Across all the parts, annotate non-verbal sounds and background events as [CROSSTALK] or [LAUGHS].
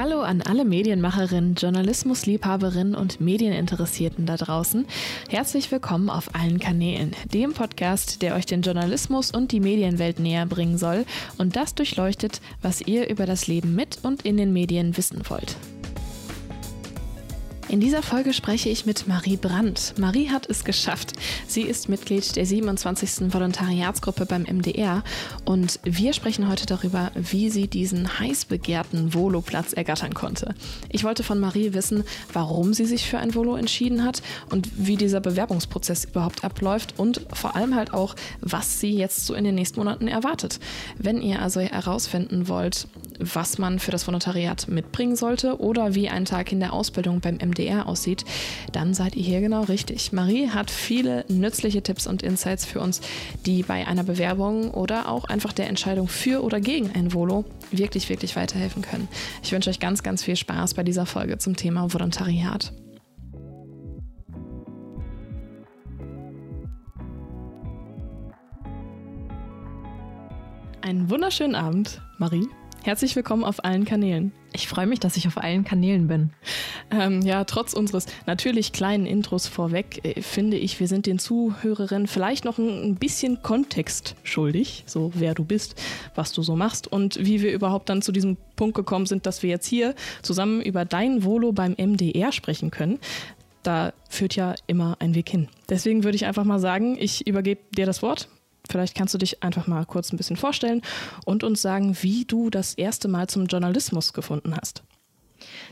Hallo an alle Medienmacherinnen, Journalismusliebhaberinnen und Medieninteressierten da draußen. Herzlich willkommen auf allen Kanälen, dem Podcast, der euch den Journalismus und die Medienwelt näher bringen soll und das durchleuchtet, was ihr über das Leben mit und in den Medien wissen wollt. In dieser Folge spreche ich mit Marie Brandt. Marie hat es geschafft. Sie ist Mitglied der 27. Volontariatsgruppe beim MDR und wir sprechen heute darüber, wie sie diesen heiß begehrten Volo-Platz ergattern konnte. Ich wollte von Marie wissen, warum sie sich für ein Volo entschieden hat und wie dieser Bewerbungsprozess überhaupt abläuft und vor allem halt auch, was sie jetzt so in den nächsten Monaten erwartet. Wenn ihr also herausfinden wollt, was man für das Volontariat mitbringen sollte oder wie ein Tag in der Ausbildung beim MDR MDR aussieht, dann seid ihr hier genau richtig. Marie hat viele nützliche Tipps und Insights für uns, die bei einer Bewerbung oder auch einfach der Entscheidung für oder gegen ein Volo wirklich, wirklich weiterhelfen können. Ich wünsche euch ganz, ganz viel Spaß bei dieser Folge zum Thema Volontariat. Einen wunderschönen Abend, Marie. Herzlich willkommen auf allen Kanälen. Ich freue mich, dass ich auf allen Kanälen bin. Ähm, ja, trotz unseres natürlich kleinen Intros vorweg, äh, finde ich, wir sind den Zuhörerinnen vielleicht noch ein, ein, bisschen Kontext schuldig, so wer du bist, was du so machst und wie wir überhaupt dann zu diesem Punkt gekommen sind, dass wir jetzt hier zusammen über dein Volo beim MDR sprechen können. Da führt ja immer ein Weg hin. Deswegen würde ich einfach mal sagen, ich übergebe dir das Wort. Vielleicht kannst du dich einfach mal kurz ein bisschen vorstellen und uns sagen, wie du das erste Mal zum Journalismus gefunden hast.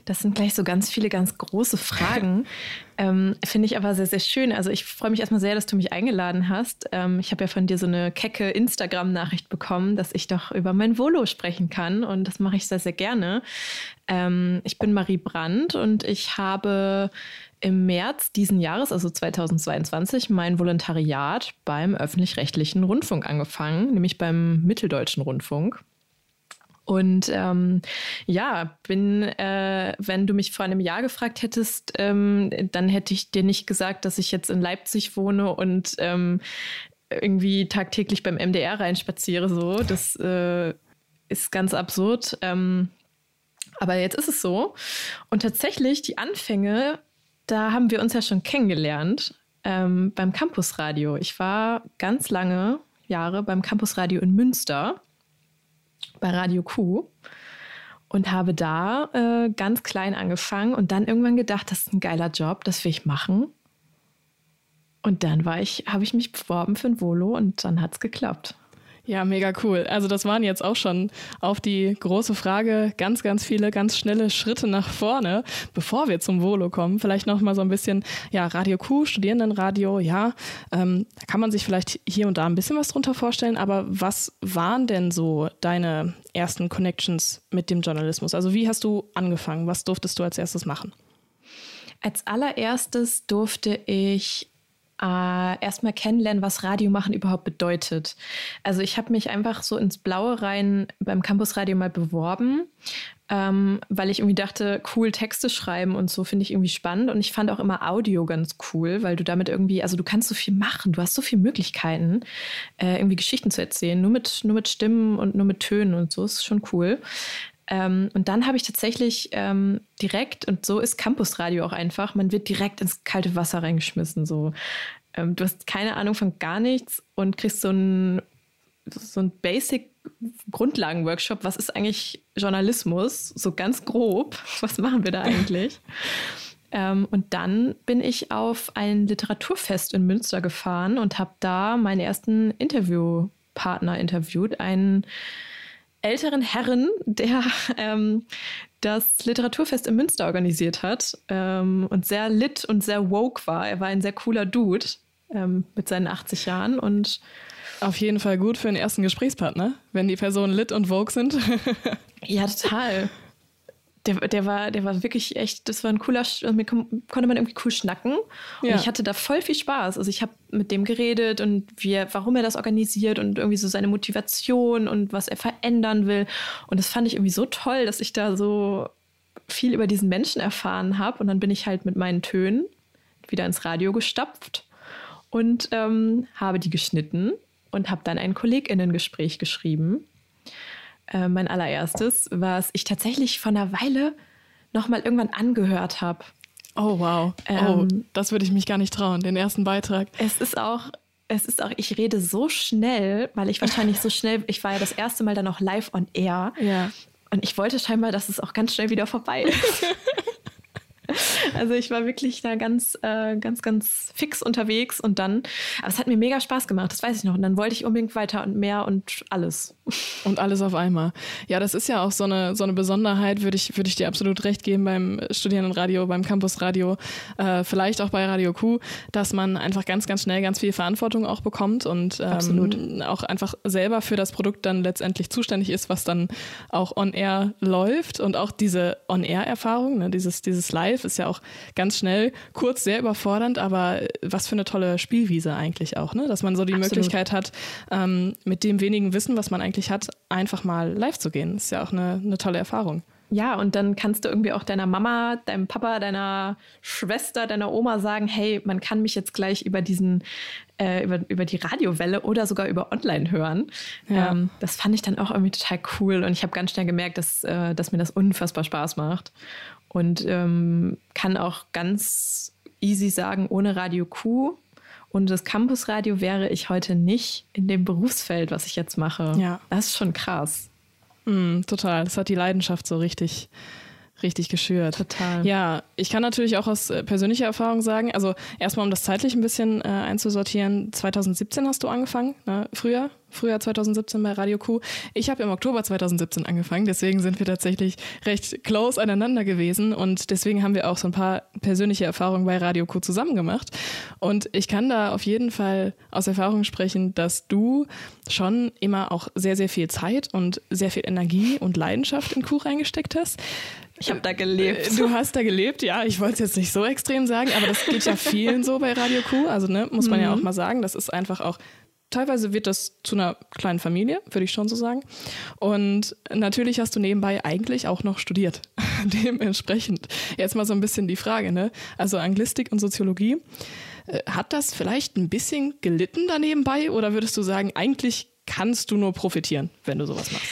Das sind gleich so ganz viele ganz große Fragen. [LAUGHS] ähm, Finde ich aber sehr, sehr schön. Also ich freue mich erstmal sehr, dass du mich eingeladen hast. Ähm, ich habe ja von dir so eine kecke Instagram-Nachricht bekommen, dass ich doch über mein Volo sprechen kann. Und das mache ich sehr, sehr gerne. Ähm, ich bin Marie Brandt und ich habe im März diesen Jahres, also 2022, mein Volontariat beim öffentlich-rechtlichen Rundfunk angefangen, nämlich beim Mitteldeutschen Rundfunk. Und ähm, ja, bin, äh, wenn du mich vor einem Jahr gefragt hättest, ähm, dann hätte ich dir nicht gesagt, dass ich jetzt in Leipzig wohne und ähm, irgendwie tagtäglich beim MDR reinspaziere. So, das äh, ist ganz absurd. Ähm, aber jetzt ist es so. Und tatsächlich, die Anfänge da haben wir uns ja schon kennengelernt ähm, beim Campusradio. Ich war ganz lange Jahre beim Campusradio in Münster bei Radio Q und habe da äh, ganz klein angefangen und dann irgendwann gedacht, das ist ein geiler Job, das will ich machen. Und dann war ich, habe ich mich beworben für ein Volo und dann hat es geklappt. Ja, mega cool. Also das waren jetzt auch schon auf die große Frage ganz, ganz viele ganz schnelle Schritte nach vorne, bevor wir zum Volo kommen. Vielleicht noch mal so ein bisschen, ja, Radio Q, Studierendenradio, ja, ähm, da kann man sich vielleicht hier und da ein bisschen was drunter vorstellen. Aber was waren denn so deine ersten Connections mit dem Journalismus? Also wie hast du angefangen? Was durftest du als erstes machen? Als allererstes durfte ich äh, erstmal kennenlernen, was Radio machen überhaupt bedeutet. Also ich habe mich einfach so ins Blaue rein beim Campusradio mal beworben, ähm, weil ich irgendwie dachte, cool Texte schreiben und so finde ich irgendwie spannend. Und ich fand auch immer Audio ganz cool, weil du damit irgendwie, also du kannst so viel machen, du hast so viele Möglichkeiten, äh, irgendwie Geschichten zu erzählen, nur mit, nur mit Stimmen und nur mit Tönen und so, ist schon cool. Ähm, und dann habe ich tatsächlich ähm, direkt, und so ist Campusradio auch einfach, man wird direkt ins kalte Wasser reingeschmissen. So. Ähm, du hast keine Ahnung von gar nichts und kriegst so ein, so ein Basic Grundlagen-Workshop. Was ist eigentlich Journalismus? So ganz grob. [LAUGHS] Was machen wir da eigentlich? [LAUGHS] Ähm, und dann bin ich auf ein Literaturfest in Münster gefahren und habe da meinen ersten Interviewpartner interviewt, einen älteren Herren, der ähm, das Literaturfest in Münster organisiert hat ähm, und sehr lit und sehr woke war. Er war ein sehr cooler Dude ähm, mit seinen 80 Jahren und auf jeden Fall gut für einen ersten Gesprächspartner, wenn die Personen lit und woke sind. ja, total der, der, war, der war wirklich echt, das war ein cooler, mit konnte man irgendwie cool schnacken. Und ja. ich hatte da voll viel Spaß. Also ich habe mit dem geredet und wie, warum er das organisiert und irgendwie so seine Motivation und was er verändern will. Und das fand ich irgendwie so toll, dass ich da so viel über diesen Menschen erfahren habe. Und dann bin ich halt mit meinen Tönen wieder ins Radio gestapft und ähm, habe die geschnitten und habe dann ein KollegInnen-Gespräch geschrieben äh, mein allererstes, was ich tatsächlich vor einer Weile nochmal irgendwann angehört habe. Oh, wow. Oh, ähm, oh, das würde ich mich gar nicht trauen, den ersten Beitrag. Es ist auch, es ist auch, ich rede so schnell, weil ich wahrscheinlich so schnell, ich war ja das erste Mal dann noch live on air. Ja. Und ich wollte scheinbar, dass es auch ganz schnell wieder vorbei ist. [LAUGHS] Also ich war wirklich da ganz, äh, ganz, ganz fix unterwegs und dann, aber es hat mir mega Spaß gemacht, das weiß ich noch. Und dann wollte ich unbedingt weiter und mehr und alles. Und alles auf einmal. Ja, das ist ja auch so eine, so eine Besonderheit, würde ich, würde ich dir absolut recht geben beim Studierendenradio, beim Campusradio, äh, vielleicht auch bei Radio Q, dass man einfach ganz, ganz schnell ganz viel Verantwortung auch bekommt und ähm, auch einfach selber für das Produkt dann letztendlich zuständig ist, was dann auch on air läuft und auch diese on air Erfahrung, ne, dieses, dieses Live ist ja auch ganz schnell, kurz sehr überfordernd, aber was für eine tolle Spielwiese eigentlich auch, ne? dass man so die Absolut. Möglichkeit hat, ähm, mit dem wenigen Wissen, was man eigentlich hat, einfach mal live zu gehen. Das ist ja auch eine, eine tolle Erfahrung. Ja, und dann kannst du irgendwie auch deiner Mama, deinem Papa, deiner Schwester, deiner Oma sagen, hey, man kann mich jetzt gleich über diesen, äh, über, über die Radiowelle oder sogar über online hören. Ja. Ähm, das fand ich dann auch irgendwie total cool und ich habe ganz schnell gemerkt, dass, äh, dass mir das unfassbar Spaß macht und ähm, kann auch ganz easy sagen, ohne Radio Q und das Campusradio wäre ich heute nicht in dem Berufsfeld, was ich jetzt mache. Ja. Das ist schon krass. Mm, total. Das hat die Leidenschaft so richtig richtig geschürt. Total. Ja, ich kann natürlich auch aus äh, persönlicher Erfahrung sagen, also erstmal um das zeitlich ein bisschen äh, einzusortieren, 2017 hast du angefangen, ne? früher, Frühjahr 2017 bei Radio Q. Ich habe im Oktober 2017 angefangen, deswegen sind wir tatsächlich recht close aneinander gewesen und deswegen haben wir auch so ein paar persönliche Erfahrungen bei Radio Q zusammen gemacht. Und ich kann da auf jeden Fall aus Erfahrung sprechen, dass du schon immer auch sehr, sehr viel Zeit und sehr viel Energie und Leidenschaft in Q reingesteckt hast. Ich habe da gelebt. Äh, du hast da gelebt, ja. Ich wollte es jetzt nicht so extrem sagen, aber das geht ja [LAUGHS] vielen so bei Radio Q. Also, ne, muss man mhm. ja auch mal sagen, das ist einfach auch teilweise wird das zu einer kleinen Familie, würde ich schon so sagen. Und natürlich hast du nebenbei eigentlich auch noch studiert. [LAUGHS] Dementsprechend. Jetzt mal so ein bisschen die Frage, ne? Also Anglistik und Soziologie. Äh, hat das vielleicht ein bisschen gelitten da nebenbei oder würdest du sagen, eigentlich kannst du nur profitieren, wenn du sowas machst?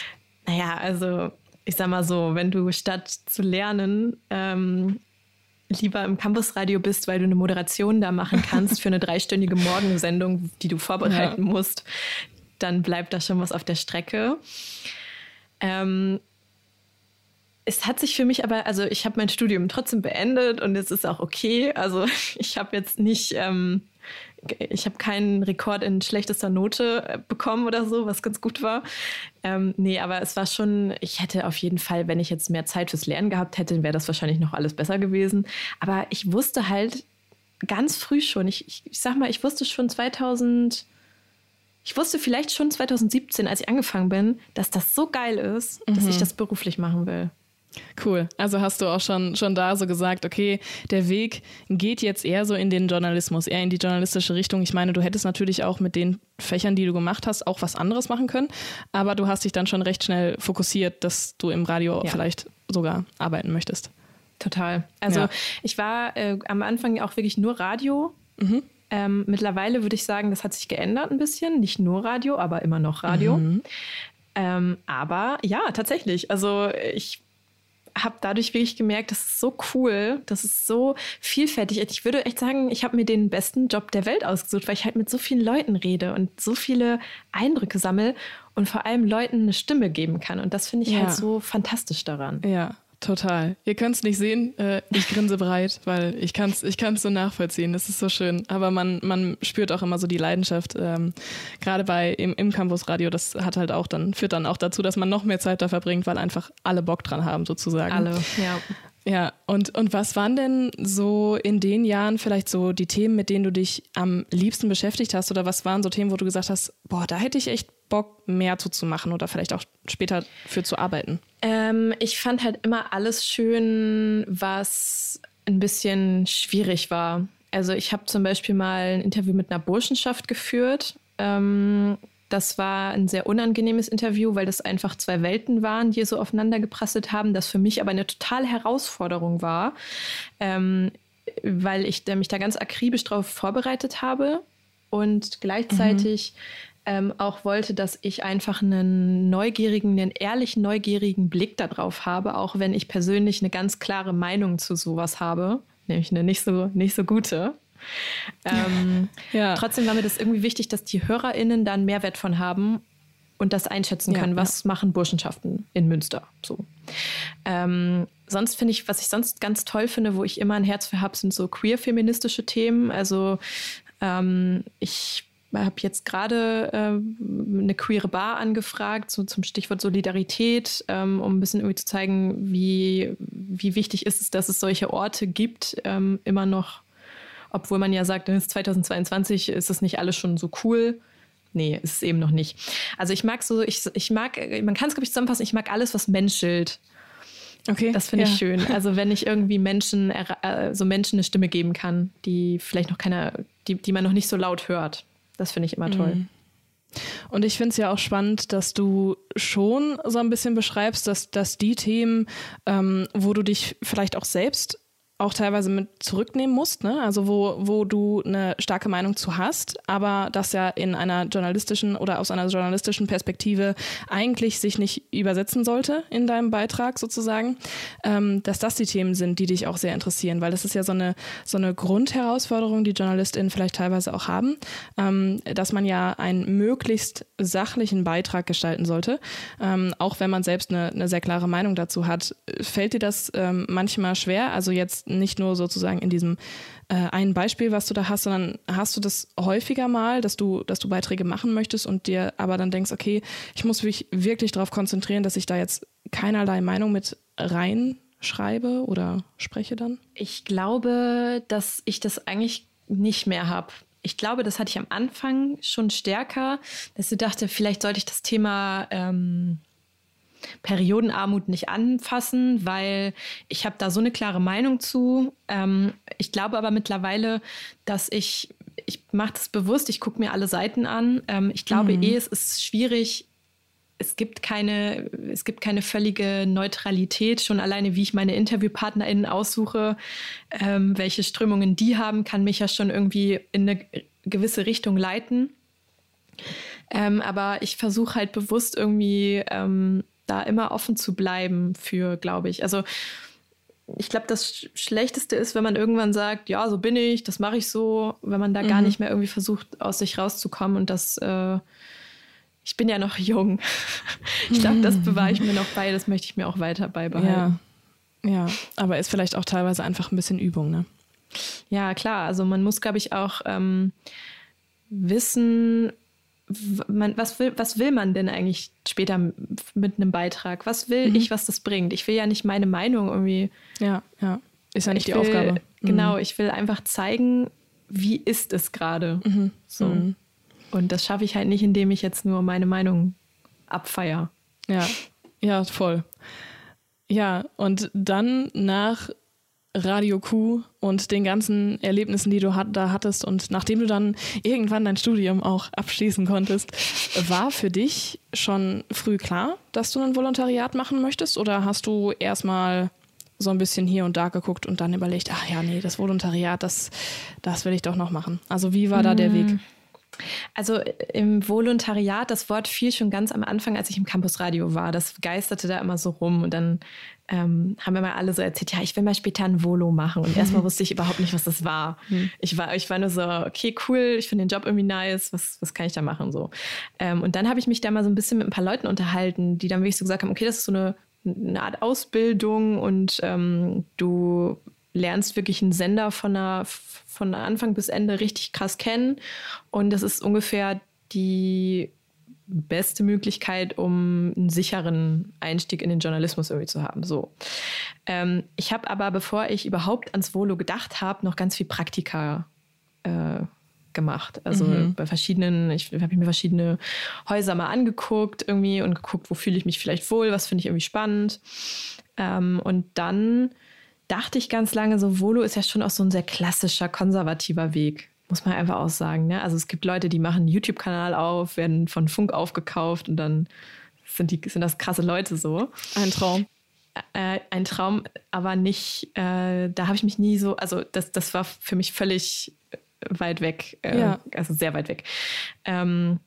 Naja, also ich sag mal so, wenn du statt zu lernen ähm, lieber im Campusradio bist, weil du eine Moderation da machen kannst für eine dreistündige Morgensendung, die du vorbereiten ja. musst, dann bleibt da schon was auf der Strecke. Ähm, es hat sich für mich aber, also ich habe mein Studium trotzdem beendet und es ist auch okay. Also [LAUGHS] ich habe jetzt nicht ähm, ich habe keinen Rekord in schlechtester Note äh, bekommen oder so, was ganz gut war. Ähm, nee, aber es war schon, ich hätte auf jeden Fall, wenn ich jetzt mehr Zeit fürs Lernen gehabt hätte, wäre das wahrscheinlich noch alles besser gewesen. Aber ich wusste halt ganz früh schon, ich, ich, ich sag mal, ich wusste schon 2000, ich wusste vielleicht schon 2017, als ich angefangen bin, dass das so geil ist, mhm. dass ich mhm. das beruflich machen will. Cool. Also hast du auch schon, schon da so gesagt, okay, der Weg geht jetzt eher so in den Journalismus, eher in die journalistische Richtung. Ich meine, du hättest natürlich auch mit den Fächern, die du gemacht hast, auch was anderes machen können, aber du hast dich dann schon recht schnell fokussiert, dass du im Radio ja. vielleicht sogar arbeiten möchtest. Total. Also ja. ich war äh, am Anfang auch wirklich nur Radio. Mhm. Ähm, mittlerweile würde ich sagen, das hat sich geändert ein bisschen. Nicht nur Radio, aber immer noch Radio. Mhm. Ähm, aber ja, tatsächlich. Also ich habe dadurch wirklich gemerkt, das ist so cool, das ist so vielfältig. Ich würde echt sagen, ich habe mir den besten Job der Welt ausgesucht, weil ich halt mit so vielen Leuten rede und so viele Eindrücke sammle und vor allem Leuten eine Stimme geben kann. Und das finde ich halt ja. halt so fantastisch daran. Ja, Total. Ihr könnt es nicht sehen, äh, ich grinse breit, weil ich kann es ich kann's so nachvollziehen. Das ist so schön. Aber man, man spürt auch immer so die Leidenschaft. Ähm, Gerade bei im, im Campusradio, das hat halt auch dann, führt dann auch dazu, dass man noch mehr Zeit da verbringt, weil einfach alle Bock dran haben, sozusagen. Alle, ja. Ja, und, und was waren denn so in den Jahren vielleicht so die Themen, mit denen du dich am liebsten beschäftigt hast? Oder was waren so Themen, wo du gesagt hast, boah, da hätte ich echt Bock, mehr zu, machen oder vielleicht auch später für zu arbeiten? Ähm, ich fand halt immer alles schön, was ein bisschen schwierig war. Also ich habe zum Beispiel mal ein Interview mit einer Burschenschaft geführt. Ähm, das war ein sehr unangenehmes Interview, weil das einfach zwei Welten waren, die so aufeinander geprasselt haben, das für mich aber eine totale Herausforderung war, ähm, weil ich mich da ganz akribisch drauf vorbereitet habe und gleichzeitig ähm, auch wollte, dass ich einfach einen neugierigen, einen ehrlichen, neugierigen Blick darauf habe, auch wenn ich persönlich eine ganz klare Meinung zu sowas habe, nämlich eine nicht so, nicht so gute. Ähm, [LAUGHS] ja. Trotzdem war mir das irgendwie wichtig, dass die HörerInnen da einen Mehrwert von haben und das einschätzen können, ja, was ja. machen Burschenschaften in Münster. So. Ähm, sonst finde ich, was ich sonst ganz toll finde, wo ich immer ein Herz für habe, sind so queer-feministische Themen. Also ähm, ich habe jetzt gerade äh, eine queere Bar angefragt, so zum Stichwort Solidarität, ähm, um ein bisschen irgendwie zu zeigen, wie, wie wichtig ist es, dass es solche Orte gibt, ähm, immer noch, obwohl man ja sagt, es ist 2022, ist es nicht alles schon so cool. Nee, ist es eben noch nicht. Also ich mag so, ich, ich mag, man kann es, glaube ich, zusammenfassen, ich mag alles, was menschelt. Okay. Das finde ja. ich schön. Also wenn ich irgendwie Menschen, äh, so Menschen eine Stimme geben kann, die vielleicht noch keiner, die, die man noch nicht so laut hört. Das finde ich immer toll. Mhm. Und ich finde es ja auch spannend, dass du schon so ein bisschen beschreibst, dass, dass die Themen, ähm, wo du dich vielleicht auch selbst auch teilweise mit zurücknehmen musst, ne? also wo, wo du eine starke Meinung zu hast, aber das ja in einer journalistischen oder aus einer journalistischen Perspektive eigentlich sich nicht übersetzen sollte in deinem Beitrag sozusagen, ähm, dass das die Themen sind, die dich auch sehr interessieren, weil das ist ja so eine, so eine Grundherausforderung, die JournalistInnen vielleicht teilweise auch haben, ähm, dass man ja einen möglichst sachlichen Beitrag gestalten sollte, ähm, auch wenn man selbst eine, eine sehr klare Meinung dazu hat. Fällt dir das ähm, manchmal schwer? Also jetzt nicht nur sozusagen in diesem äh, einen Beispiel, was du da hast, sondern hast du das häufiger mal, dass du, dass du Beiträge machen möchtest und dir aber dann denkst, okay, ich muss mich wirklich darauf konzentrieren, dass ich da jetzt keinerlei Meinung mit reinschreibe oder spreche dann? Ich glaube, dass ich das eigentlich nicht mehr habe. Ich glaube, das hatte ich am Anfang schon stärker, dass ich dachte, vielleicht sollte ich das Thema ähm, Periodenarmut nicht anfassen, weil ich habe da so eine klare Meinung zu. Ähm, ich glaube aber mittlerweile, dass ich, ich mache das bewusst, ich gucke mir alle Seiten an. Ähm, ich glaube mhm. eh, es ist schwierig, es gibt keine, es gibt keine völlige Neutralität. Schon alleine, wie ich meine InterviewpartnerInnen aussuche, ähm, welche Strömungen die haben, kann mich ja schon irgendwie in eine gewisse Richtung leiten. Ähm, aber ich versuche halt bewusst irgendwie ähm, da immer offen zu bleiben für, glaube ich. Also ich glaube, das Schlechteste ist, wenn man irgendwann sagt, ja, so bin ich, das mache ich so, wenn man da mhm. gar nicht mehr irgendwie versucht, aus sich rauszukommen und das, äh, ich bin ja noch jung. [LAUGHS] ich glaube, das bewahre ich mir noch bei, das möchte ich mir auch weiter beibehalten. Ja, ja. aber ist vielleicht auch teilweise einfach ein bisschen Übung, ne? Ja, klar. Also man muss, glaube ich, auch ähm, wissen, man, was, will, was will man denn eigentlich später mit einem Beitrag? Was will mhm. ich, was das bringt? Ich will ja nicht meine Meinung irgendwie. Ja, ja. Ist ja nicht die will, Aufgabe. Mhm. Genau, ich will einfach zeigen, wie ist es gerade. Mhm. So. Mhm. Und das schaffe ich halt nicht, indem ich jetzt nur meine Meinung abfeier. Ja, ja, voll. Ja, und dann nach Radio Q und den ganzen Erlebnissen, die du da hattest und nachdem du dann irgendwann dein Studium auch abschließen konntest, war für dich schon früh klar, dass du ein Volontariat machen möchtest oder hast du erstmal so ein bisschen hier und da geguckt und dann überlegt, ach ja, nee, das Volontariat, das, das will ich doch noch machen. Also wie war da der Weg? Hm. Also im Volontariat, das Wort fiel schon ganz am Anfang, als ich im Campusradio war. Das geisterte da immer so rum und dann ähm, haben wir mal alle so erzählt, ja, ich will mal später ein Volo machen. Und erstmal [LAUGHS] wusste ich überhaupt nicht, was das war. Mhm. Ich war, ich war nur so, okay, cool, ich finde den Job irgendwie nice, was, was kann ich da machen? So. Ähm, und dann habe ich mich da mal so ein bisschen mit ein paar Leuten unterhalten, die dann wirklich so gesagt haben, okay, das ist so eine, eine Art Ausbildung und ähm, du lernst wirklich einen Sender von, einer, von Anfang bis Ende richtig krass kennen. Und das ist ungefähr die beste Möglichkeit, um einen sicheren Einstieg in den Journalismus irgendwie zu haben. So. Ähm, ich habe aber, bevor ich überhaupt ans Volo gedacht habe, noch ganz viel Praktika äh, gemacht. Also mhm. bei verschiedenen, ich habe mir verschiedene Häuser mal angeguckt irgendwie und geguckt, wo fühle ich mich vielleicht wohl, was finde ich irgendwie spannend. Ähm, und dann dachte ich ganz lange, so Volo ist ja schon auch so ein sehr klassischer, konservativer Weg. Muss man einfach auch sagen. Ne? Also es gibt Leute, die machen einen YouTube-Kanal auf, werden von Funk aufgekauft und dann sind, die, sind das krasse Leute so. Ein Traum. Äh, ein Traum, aber nicht, äh, da habe ich mich nie so, also das, das war für mich völlig weit weg, äh, ja. also sehr weit weg. Ähm,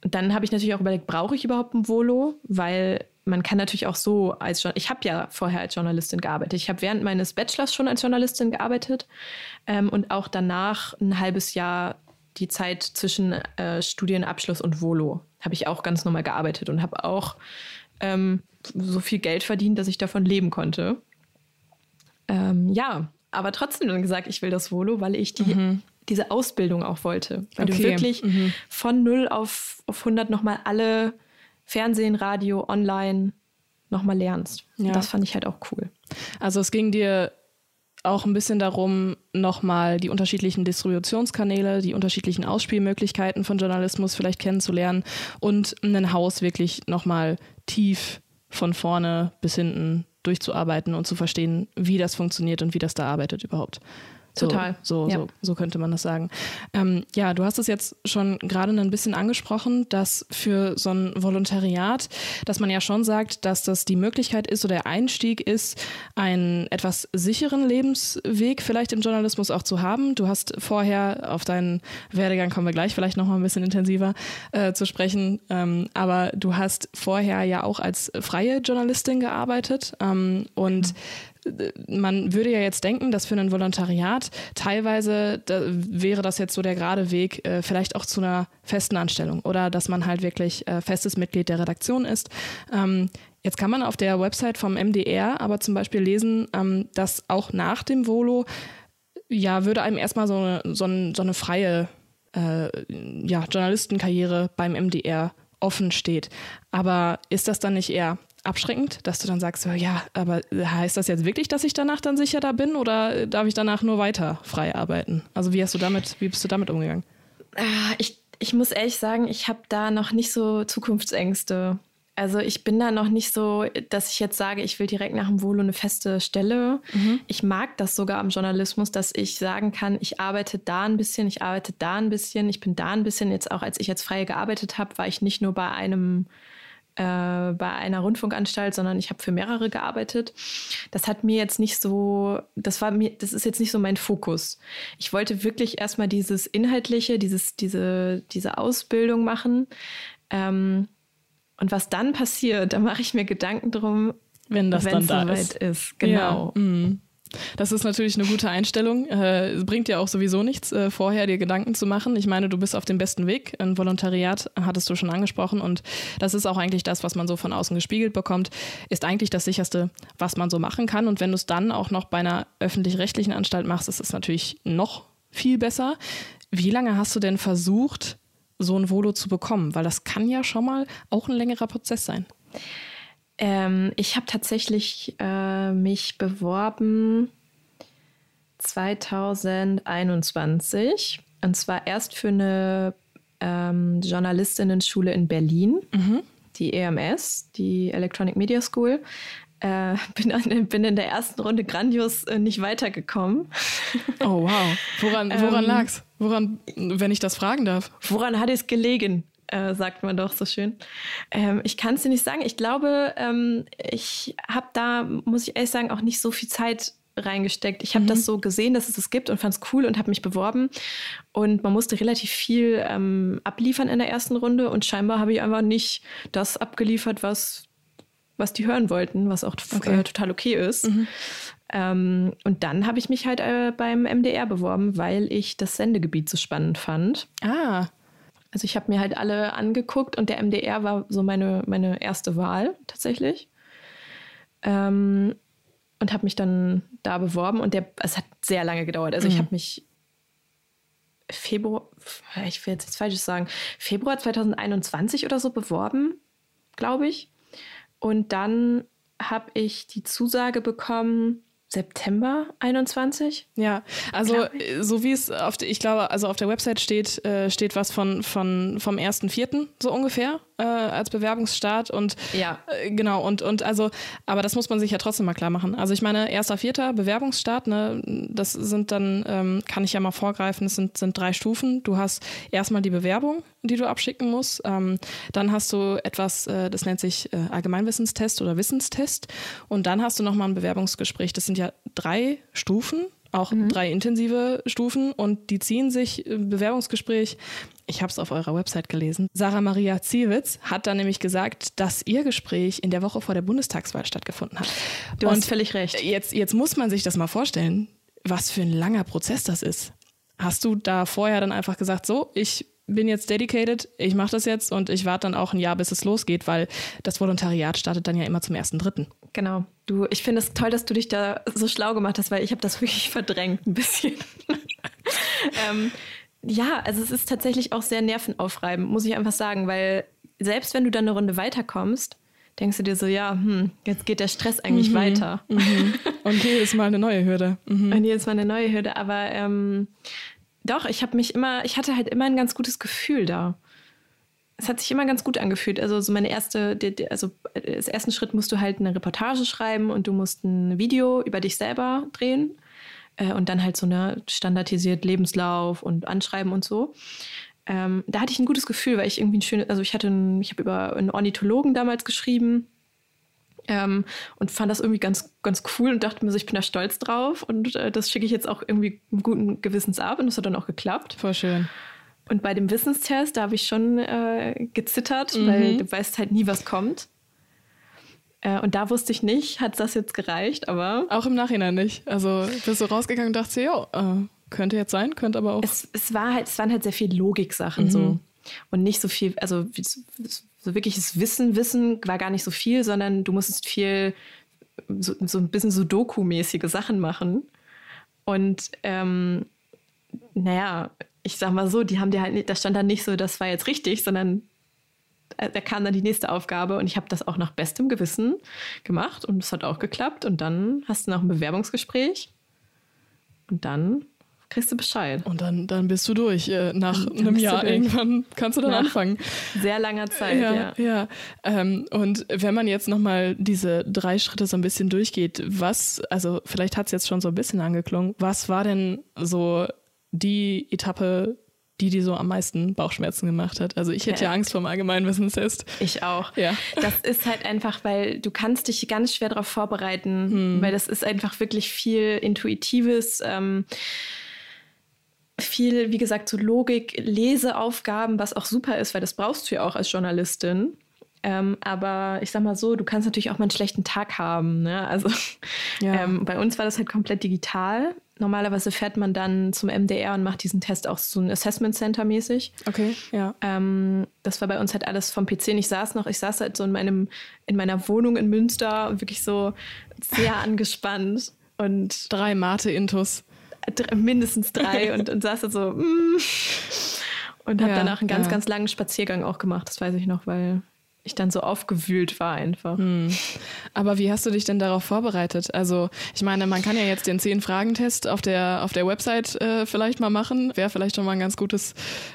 dann habe ich natürlich auch überlegt, brauche ich überhaupt ein Volo? Weil man kann natürlich auch so als ich habe ja vorher als Journalistin gearbeitet. Ich habe während meines Bachelors schon als Journalistin gearbeitet ähm, und auch danach ein halbes Jahr die Zeit zwischen äh, Studienabschluss und Volo habe ich auch ganz normal gearbeitet und habe auch ähm, so viel Geld verdient, dass ich davon leben konnte. Ähm, ja, aber trotzdem dann gesagt, ich will das Volo, weil ich die, mhm. diese Ausbildung auch wollte. Weil okay. du wirklich mhm. von 0 auf, auf 100 nochmal alle Fernsehen, Radio, online nochmal lernst. Ja. Das fand ich halt auch cool. Also es ging dir auch ein bisschen darum, nochmal die unterschiedlichen Distributionskanäle, die unterschiedlichen Ausspielmöglichkeiten von Journalismus vielleicht kennenzulernen und ein Haus wirklich nochmal tief von vorne bis hinten durchzuarbeiten und zu verstehen, wie das funktioniert und wie das da arbeitet überhaupt. So, Total. So, ja. so, so, könnte man das sagen. Ähm, ja, du hast es jetzt schon gerade ein bisschen angesprochen, dass für so ein Volontariat, dass man ja schon sagt, dass das die Möglichkeit ist oder der Einstieg ist, einen etwas sicheren Lebensweg vielleicht im Journalismus auch zu haben. Du hast vorher auf deinen Werdegang kommen wir gleich vielleicht noch mal ein bisschen intensiver äh, zu sprechen, ähm, aber du hast vorher ja auch als freie Journalistin gearbeitet ähm, und mhm man würde ja jetzt denken, dass für ein Volontariat teilweise da wäre das jetzt so der gerade Weg, äh, vielleicht auch zu einer festen Anstellung oder dass man halt wirklich äh, festes Mitglied der Redaktion ist. Ähm, jetzt kann man auf der Website vom MDR aber zum Beispiel lesen, ähm, dass auch nach dem Volo ja würde einem erstmal so eine, so, so eine freie äh, ja, Journalistenkarriere beim MDR offen steht. Aber ist das dann nicht eher abschreckend, dass du dann sagst, so, ja, aber heißt das jetzt wirklich, dass ich danach dann sicher da bin oder darf ich danach nur weiter frei arbeiten? Also wie hast du damit, wie bist du damit umgegangen? Ah, ich, ich muss ehrlich sagen, ich habe da noch nicht so Zukunftsängste. Also ich bin da noch nicht so, dass ich jetzt sage, ich will direkt nach dem Volo eine feste Stelle. Mhm. Ich mag das sogar am Journalismus, dass ich sagen kann, ich arbeite da ein bisschen, ich arbeite da ein bisschen, ich bin da ein bisschen. Jetzt auch als ich jetzt frei gearbeitet habe, war ich nicht nur bei einem äh, bei einer Rundfunkanstalt, sondern ich habe für mehrere gearbeitet. Das hat mir jetzt nicht so, das war mir, das ist jetzt nicht so mein Fokus. Ich wollte wirklich erstmal dieses Inhaltliche, dieses, diese, diese Ausbildung machen. Ähm, und was dann passiert, da mache ich mir Gedanken drum, wenn das dann da ist. ist. Genau. Ja. Mhm. Das ist natürlich eine gute Einstellung. Äh, bringt ja auch sowieso nichts, äh, vorher dir Gedanken zu machen. Ich meine, du bist auf dem besten Weg. Ein Volontariat hattest du schon angesprochen und das ist auch eigentlich das, was man so von außen gespiegelt bekommt, ist eigentlich das sicherste, was man so machen kann. Und wenn du es dann auch noch bei einer öffentlich-rechtlichen Anstalt machst, ist es natürlich noch viel besser. Wie lange hast du denn versucht, so ein Volo zu bekommen? Weil das kann ja schon mal auch ein längerer Prozess sein. Ähm, ich habe tatsächlich äh, mich beworben 2021 und zwar erst für eine ähm, Journalistinnen-Schule in Berlin, mhm. die EMS, die Electronic Media School. Äh, [LAUGHS] bin, an, bin, in der ersten Runde grandios äh, nicht weitergekommen. Oh wow. Woran, woran [LAUGHS] ähm, lag's? Woran, wenn ich das fragen darf? Woran hat es gelegen? Äh, sagt man doch so schön. Ähm, ich kann es dir nicht sagen. Ich glaube, ähm, ich habe da, muss ich ehrlich sagen, auch nicht so viel Zeit reingesteckt. Ich habe mhm. das so gesehen, dass es das gibt und fand es cool und habe mich beworben. Und man musste relativ viel ähm, abliefern in der ersten Runde und scheinbar habe ich einfach nicht das abgeliefert, was, was die hören wollten, was auch okay. Äh, total okay ist. Mhm. Ähm, und dann habe ich mich halt äh, beim MDR beworben, weil ich das Sendegebiet so spannend fand. Ah. Also ich habe mir halt alle angeguckt und der MDR war so meine, meine erste Wahl tatsächlich. Ähm, und habe mich dann da beworben und der, es hat sehr lange gedauert. Also mhm. ich habe mich Februar, ich will jetzt nichts Falsches sagen, Februar 2021 oder so beworben, glaube ich. Und dann habe ich die Zusage bekommen, September 21. Ja, also äh, so wie es auf der, ich glaube, also auf der Website steht, äh, steht was von, von vom 1.4. so ungefähr äh, als Bewerbungsstart und ja. Äh, genau und und also aber das muss man sich ja trotzdem mal klar machen. Also ich meine erster Vierter Bewerbungsstart, ne, das sind dann ähm, kann ich ja mal vorgreifen, es sind sind drei Stufen. Du hast erstmal die Bewerbung, die du abschicken musst, ähm, dann hast du etwas, äh, das nennt sich äh, Allgemeinwissenstest oder Wissenstest und dann hast du noch mal ein Bewerbungsgespräch. Das sind ja drei Stufen auch mhm. drei intensive Stufen und die ziehen sich Bewerbungsgespräch Ich habe es auf eurer Website gelesen. Sarah Maria Ziewitz hat dann nämlich gesagt, dass ihr Gespräch in der Woche vor der Bundestagswahl stattgefunden hat. Du Und hast völlig recht. Jetzt, jetzt muss man sich das mal vorstellen, was für ein langer Prozess das ist. Hast du da vorher dann einfach gesagt, so, ich bin jetzt dedicated, ich mache das jetzt und ich warte dann auch ein Jahr, bis es losgeht, weil das Volontariat startet dann ja immer zum ersten Dritten. Genau. Du, ich finde es toll, dass du dich da so schlau gemacht hast, weil ich habe das wirklich verdrängt ein bisschen. [LAUGHS] ähm, ja, also es ist tatsächlich auch sehr nervenaufreibend, muss ich einfach sagen, weil selbst wenn du dann eine Runde weiterkommst, denkst du dir so, ja, hm, jetzt geht der Stress eigentlich mhm, weiter. Mhm. [LAUGHS] Und jedes Mal eine neue Hürde. Mhm. Und jedes Mal eine neue Hürde. Aber ähm, doch, ich habe mich immer, ich hatte halt immer ein ganz gutes Gefühl da. Es hat sich immer ganz gut angefühlt. Also so meine erste, also als ersten Schritt musst du halt eine Reportage schreiben und du musst ein Video über dich selber drehen äh, und dann halt so eine standardisiert Lebenslauf und Anschreiben und so. Ähm, da hatte ich ein gutes Gefühl, weil ich irgendwie ein schönes, also ich hatte, ein, ich habe über einen Ornithologen damals geschrieben ähm, und fand das irgendwie ganz, ganz cool und dachte mir so, ich bin da stolz drauf und äh, das schicke ich jetzt auch irgendwie im guten Gewissens ab und das hat dann auch geklappt. Voll schön. Und bei dem Wissenstest, da habe ich schon äh, gezittert, mhm. weil du weißt halt nie, was kommt. Äh, und da wusste ich nicht, hat das jetzt gereicht, aber. Auch im Nachhinein nicht. Also bist du rausgegangen und dachte, ja, äh, könnte jetzt sein, könnte aber auch. Es, es, war halt, es waren halt sehr viele Logiksachen mhm. so. Und nicht so viel, also so wirkliches Wissen, Wissen war gar nicht so viel, sondern du musstest viel, so, so ein bisschen so Doku-mäßige Sachen machen. Und ähm, naja, ich sag mal so, die haben dir halt, da stand dann nicht so, das war jetzt richtig, sondern da kam dann die nächste Aufgabe und ich habe das auch nach bestem Gewissen gemacht und es hat auch geklappt. Und dann hast du noch ein Bewerbungsgespräch und dann kriegst du Bescheid. Und dann, dann bist du durch. Äh, nach dann einem Jahr irgendwann kannst du dann Nach anfangen. Sehr langer Zeit, ja. Ja, ja. Ähm, und wenn man jetzt nochmal diese drei Schritte so ein bisschen durchgeht, was, also vielleicht hat es jetzt schon so ein bisschen angeklungen, was war denn so die Etappe, die dir so am meisten Bauchschmerzen gemacht hat. Also ich hätte ja, ja Angst vor dem Allgemeinwissenstest. Ich auch. Ja. Das ist halt einfach, weil du kannst dich ganz schwer darauf vorbereiten, hm. weil das ist einfach wirklich viel Intuitives. Ähm, viel, wie gesagt, so Logik, Leseaufgaben, was auch super ist, weil das brauchst du ja auch als Journalistin. Ähm, aber ich sag mal so, du kannst natürlich auch mal einen schlechten Tag haben. Ne? Also ja. ähm, bei uns war das halt komplett digital. Normalerweise fährt man dann zum MDR und macht diesen Test auch so ein Assessment Center mäßig. Okay, ja. Ähm, das war bei uns halt alles vom PC. Und ich saß noch, ich saß halt so in meinem, in meiner Wohnung in Münster und wirklich so sehr [LAUGHS] angespannt. Und drei Mate-Intus mindestens drei [LAUGHS] und, und saß da so mm, und habe ja, danach einen ganz, ja. ganz langen Spaziergang auch gemacht. Das weiß ich noch, weil ich dann so aufgewühlt war einfach. Hm. Aber wie hast du dich denn darauf vorbereitet? Also ich meine, man kann ja jetzt den zehn-Fragen-Test auf der, auf der Website äh, vielleicht mal machen. Wäre vielleicht schon mal ein ganz gutes,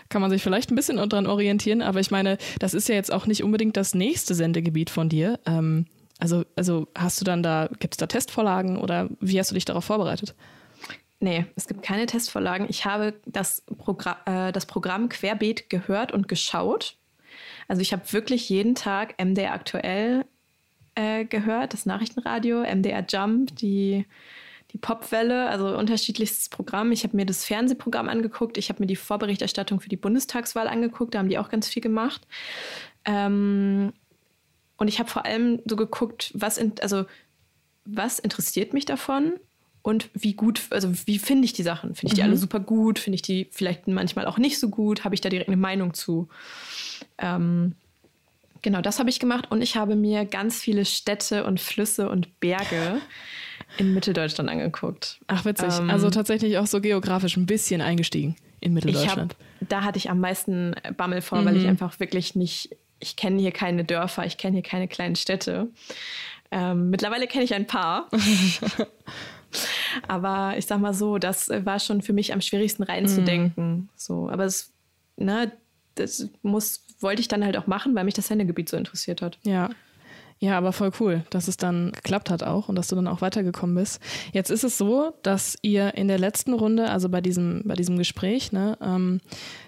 kann man sich vielleicht ein bisschen dran orientieren. Aber ich meine, das ist ja jetzt auch nicht unbedingt das nächste Sendegebiet von dir. Ähm, also, also hast du dann da, gibt es da Testvorlagen oder wie hast du dich darauf vorbereitet? Nee, es gibt keine Testvorlagen. Ich habe das, Progr äh, das Programm querbeet gehört und geschaut. Also ich habe wirklich jeden Tag MDR aktuell äh, gehört, das Nachrichtenradio, MDR Jump, die, die Popwelle, also unterschiedlichstes Programm. Ich habe mir das Fernsehprogramm angeguckt, ich habe mir die Vorberichterstattung für die Bundestagswahl angeguckt, da haben die auch ganz viel gemacht. Ähm, und ich habe vor allem so geguckt, was, in, also, was interessiert mich davon und wie gut, also wie finde ich die Sachen? Finde ich die mhm. alle super gut? Finde ich die vielleicht manchmal auch nicht so gut? Habe ich da direkt eine Meinung zu? Ähm, genau, das habe ich gemacht und ich habe mir ganz viele Städte und Flüsse und Berge in Mitteldeutschland angeguckt. Ach, witzig. Ähm, also tatsächlich auch so geografisch ein bisschen eingestiegen in Mitteldeutschland. Hab, da hatte ich am meisten Bammel vor, mhm. weil ich mhm. einfach wirklich nicht, ich kenne hier keine Dörfer, ich kenne hier keine kleinen Städte. Ähm, mittlerweile kenne ich ein paar. [LAUGHS] Aber ich sag mal so, das war schon für mich am schwierigsten reinzudenken. Mm. So, aber es, ne, das muss, wollte ich dann halt auch machen, weil mich das Sendegebiet so interessiert hat. Ja. Ja, aber voll cool, dass es dann geklappt hat auch und dass du dann auch weitergekommen bist. Jetzt ist es so, dass ihr in der letzten Runde, also bei diesem, bei diesem Gespräch, ne, ähm,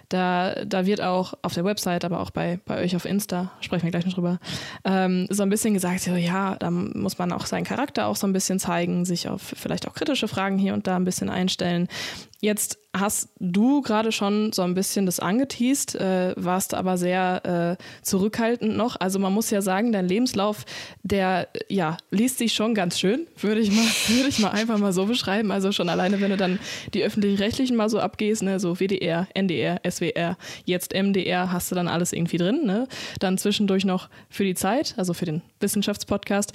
da, da wird auch auf der Website, aber auch bei, bei euch auf Insta, sprechen wir gleich noch drüber, ähm, so ein bisschen gesagt, so, ja, da muss man auch seinen Charakter auch so ein bisschen zeigen, sich auf vielleicht auch kritische Fragen hier und da ein bisschen einstellen. Jetzt hast du gerade schon so ein bisschen das angeteased, äh, warst aber sehr äh, zurückhaltend noch. Also man muss ja sagen, dein Lebenslauf, der ja liest sich schon ganz schön, würde ich mal, [LAUGHS] würde ich mal einfach mal so beschreiben. Also schon alleine, wenn du dann die öffentlich-rechtlichen mal so abgehst, ne, so WDR, NDR, SWR, jetzt MDR, hast du dann alles irgendwie drin. Ne? Dann zwischendurch noch für die Zeit, also für den Wissenschaftspodcast,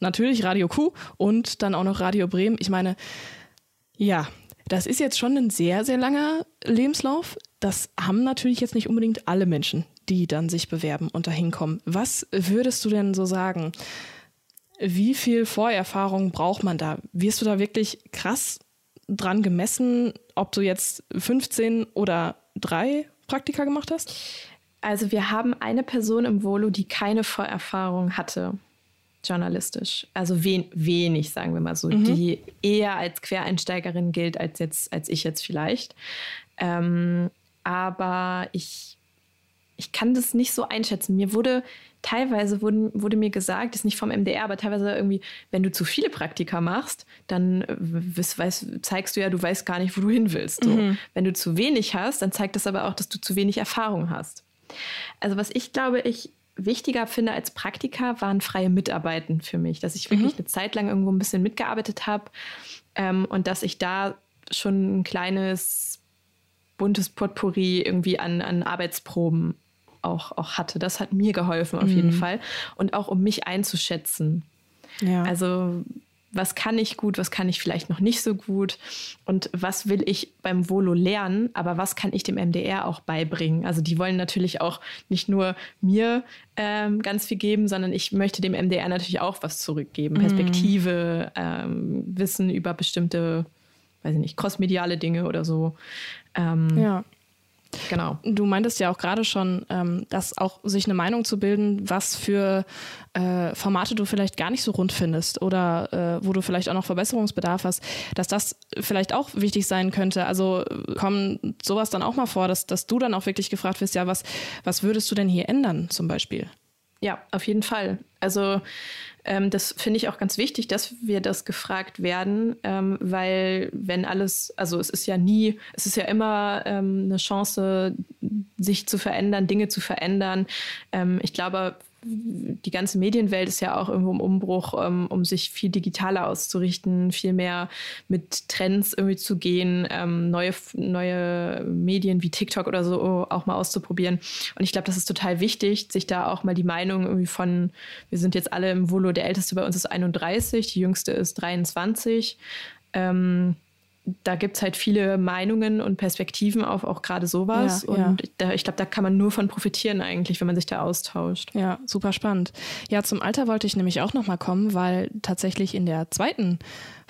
natürlich Radio Q und dann auch noch Radio Bremen. Ich meine, ja, das ist jetzt schon ein sehr, sehr langer Lebenslauf. Das haben natürlich jetzt nicht unbedingt alle Menschen, die dann sich bewerben und dahin kommen. Was würdest du denn so sagen? Wie viel Vorerfahrung braucht man da? Wirst du da wirklich krass dran gemessen, ob du jetzt 15 oder drei Praktika gemacht hast? Also wir haben eine Person im Volo, die keine Vorerfahrung hatte journalistisch. Also wen, wenig, sagen wir mal so, mhm. die eher als Quereinsteigerin gilt als jetzt, als ich jetzt vielleicht. Ähm, aber ich, ich kann das nicht so einschätzen. Mir wurde teilweise wurde, wurde mir gesagt, das ist nicht vom MDR, aber teilweise irgendwie, wenn du zu viele Praktika machst, dann äh, weiß, zeigst du ja, du weißt gar nicht, wo du hin willst. So. Mhm. Wenn du zu wenig hast, dann zeigt das aber auch, dass du zu wenig Erfahrung hast. Also was ich glaube, ich wichtiger finde als Praktika, waren freie Mitarbeiten für mich. Dass ich wirklich mhm. eine Zeit lang irgendwo ein bisschen mitgearbeitet habe ähm, und dass ich da schon ein kleines buntes Potpourri irgendwie an, an Arbeitsproben auch, auch hatte. Das hat mir geholfen auf mhm. jeden Fall. Und auch um mich einzuschätzen. Ja. Also was kann ich gut, was kann ich vielleicht noch nicht so gut und was will ich beim Volo lernen, aber was kann ich dem MDR auch beibringen. Also die wollen natürlich auch nicht nur mir ähm, ganz viel geben, sondern ich möchte dem MDR natürlich auch was zurückgeben. Mhm. Perspektive, ähm, Wissen über bestimmte, weiß ich nicht, crossmediale Dinge oder so. Ähm, ja. Genau. Du meintest ja auch gerade schon, ähm, dass auch sich eine Meinung zu bilden, was für äh, Formate du vielleicht gar nicht so rund findest oder äh, wo du vielleicht auch noch Verbesserungsbedarf hast, dass das vielleicht auch wichtig sein könnte. Also kommt sowas dann auch mal vor, dass, dass du dann auch wirklich gefragt wirst, ja, was, was würdest du denn hier ändern zum Beispiel? Ja, auf jeden Fall. Also ähm, das finde ich auch ganz wichtig, dass wir das gefragt werden, ähm, weil wenn alles, also es ist ja nie, es ist ja immer ähm, eine Chance, sich zu verändern, Dinge zu verändern. Ähm, ich glaube, die ganze Medienwelt ist ja auch irgendwo im Umbruch, um, um sich viel digitaler auszurichten, viel mehr mit Trends irgendwie zu gehen, ähm, neue, neue Medien wie TikTok oder so auch mal auszuprobieren. Und ich glaube, das ist total wichtig, sich da auch mal die Meinung irgendwie von, wir sind jetzt alle im Volo, der älteste bei uns ist 31, die jüngste ist 23. Ähm, da gibt es halt viele Meinungen und Perspektiven auf auch gerade sowas. Ja, und ja. Da, ich glaube, da kann man nur von profitieren eigentlich, wenn man sich da austauscht. Ja, super spannend. Ja, zum Alter wollte ich nämlich auch nochmal kommen, weil tatsächlich in der zweiten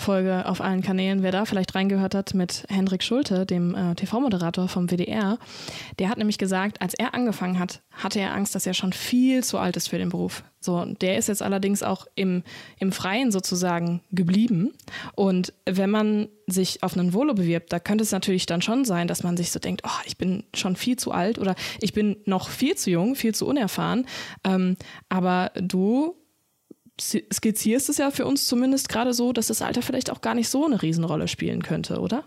Folge auf allen Kanälen, wer da vielleicht reingehört hat, mit Hendrik Schulte, dem äh, TV-Moderator vom WDR, der hat nämlich gesagt, als er angefangen hat, hatte er Angst, dass er schon viel zu alt ist für den Beruf. So, der ist jetzt allerdings auch im, im Freien sozusagen geblieben. Und wenn man sich auf einen Volo bewirbt, da könnte es natürlich dann schon sein, dass man sich so denkt, oh, ich bin schon viel zu alt oder ich bin noch viel zu jung, viel zu unerfahren. Ähm, aber du skizzierst es ja für uns zumindest gerade so, dass das Alter vielleicht auch gar nicht so eine Riesenrolle spielen könnte, oder?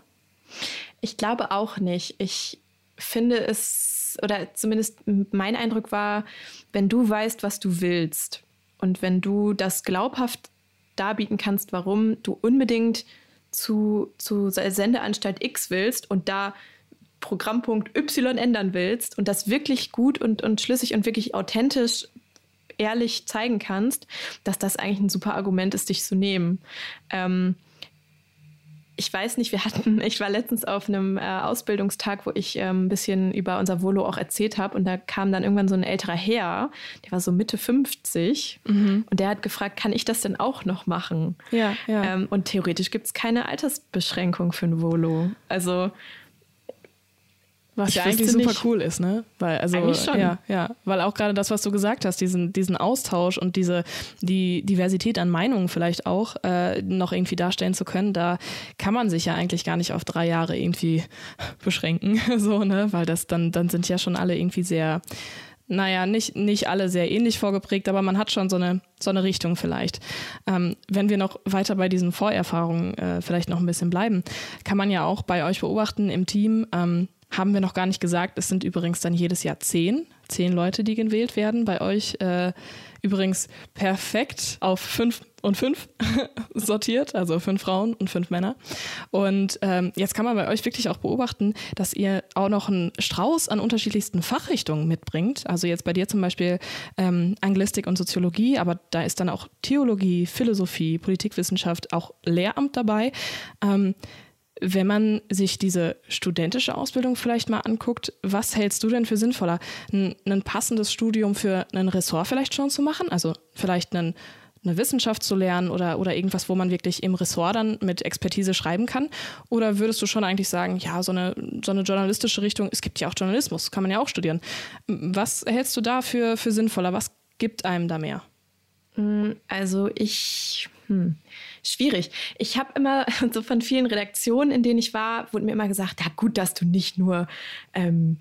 Ich glaube auch nicht. Ich finde es, oder zumindest mein Eindruck war, wenn du weißt, was du willst und wenn du das glaubhaft darbieten kannst, warum du unbedingt zu, zu Sendeanstalt X willst und da Programmpunkt Y ändern willst und das wirklich gut und, und schlüssig und wirklich authentisch ehrlich zeigen kannst, dass das eigentlich ein super Argument ist, dich zu nehmen. Ähm, ich weiß nicht, wir hatten, [LAUGHS] ich war letztens auf einem äh, Ausbildungstag, wo ich ähm, ein bisschen über unser Volo auch erzählt habe und da kam dann irgendwann so ein älterer Herr, der war so Mitte 50 mhm. und der hat gefragt, kann ich das denn auch noch machen? Ja, ja. Ähm, und theoretisch gibt es keine Altersbeschränkung für ein Volo. Also was ich ja eigentlich super nicht. cool ist, ne? Weil, also, ja, ja. Weil auch gerade das, was du gesagt hast, diesen, diesen Austausch und diese, die Diversität an Meinungen vielleicht auch äh, noch irgendwie darstellen zu können, da kann man sich ja eigentlich gar nicht auf drei Jahre irgendwie [LAUGHS] beschränken, [LAUGHS] so, ne? Weil das dann, dann sind ja schon alle irgendwie sehr, naja, nicht, nicht alle sehr ähnlich vorgeprägt, aber man hat schon so eine, so eine Richtung vielleicht. Ähm, wenn wir noch weiter bei diesen Vorerfahrungen äh, vielleicht noch ein bisschen bleiben, kann man ja auch bei euch beobachten im Team, ähm, haben wir noch gar nicht gesagt, es sind übrigens dann jedes Jahr zehn, zehn Leute, die gewählt werden. Bei euch äh, übrigens perfekt auf fünf und fünf [LAUGHS] sortiert, also fünf Frauen und fünf Männer. Und ähm, jetzt kann man bei euch wirklich auch beobachten, dass ihr auch noch einen Strauß an unterschiedlichsten Fachrichtungen mitbringt. Also jetzt bei dir zum Beispiel ähm, Anglistik und Soziologie, aber da ist dann auch Theologie, Philosophie, Politikwissenschaft, auch Lehramt dabei. Ähm, wenn man sich diese studentische Ausbildung vielleicht mal anguckt, was hältst du denn für sinnvoller? Ein, ein passendes Studium für ein Ressort vielleicht schon zu machen? Also vielleicht einen, eine Wissenschaft zu lernen oder, oder irgendwas, wo man wirklich im Ressort dann mit Expertise schreiben kann? Oder würdest du schon eigentlich sagen, ja, so eine, so eine journalistische Richtung, es gibt ja auch Journalismus, kann man ja auch studieren. Was hältst du da für, für sinnvoller? Was gibt einem da mehr? Also ich hm. Schwierig. Ich habe immer [LAUGHS] so von vielen Redaktionen, in denen ich war, wurde mir immer gesagt, ja gut, dass du nicht nur ähm,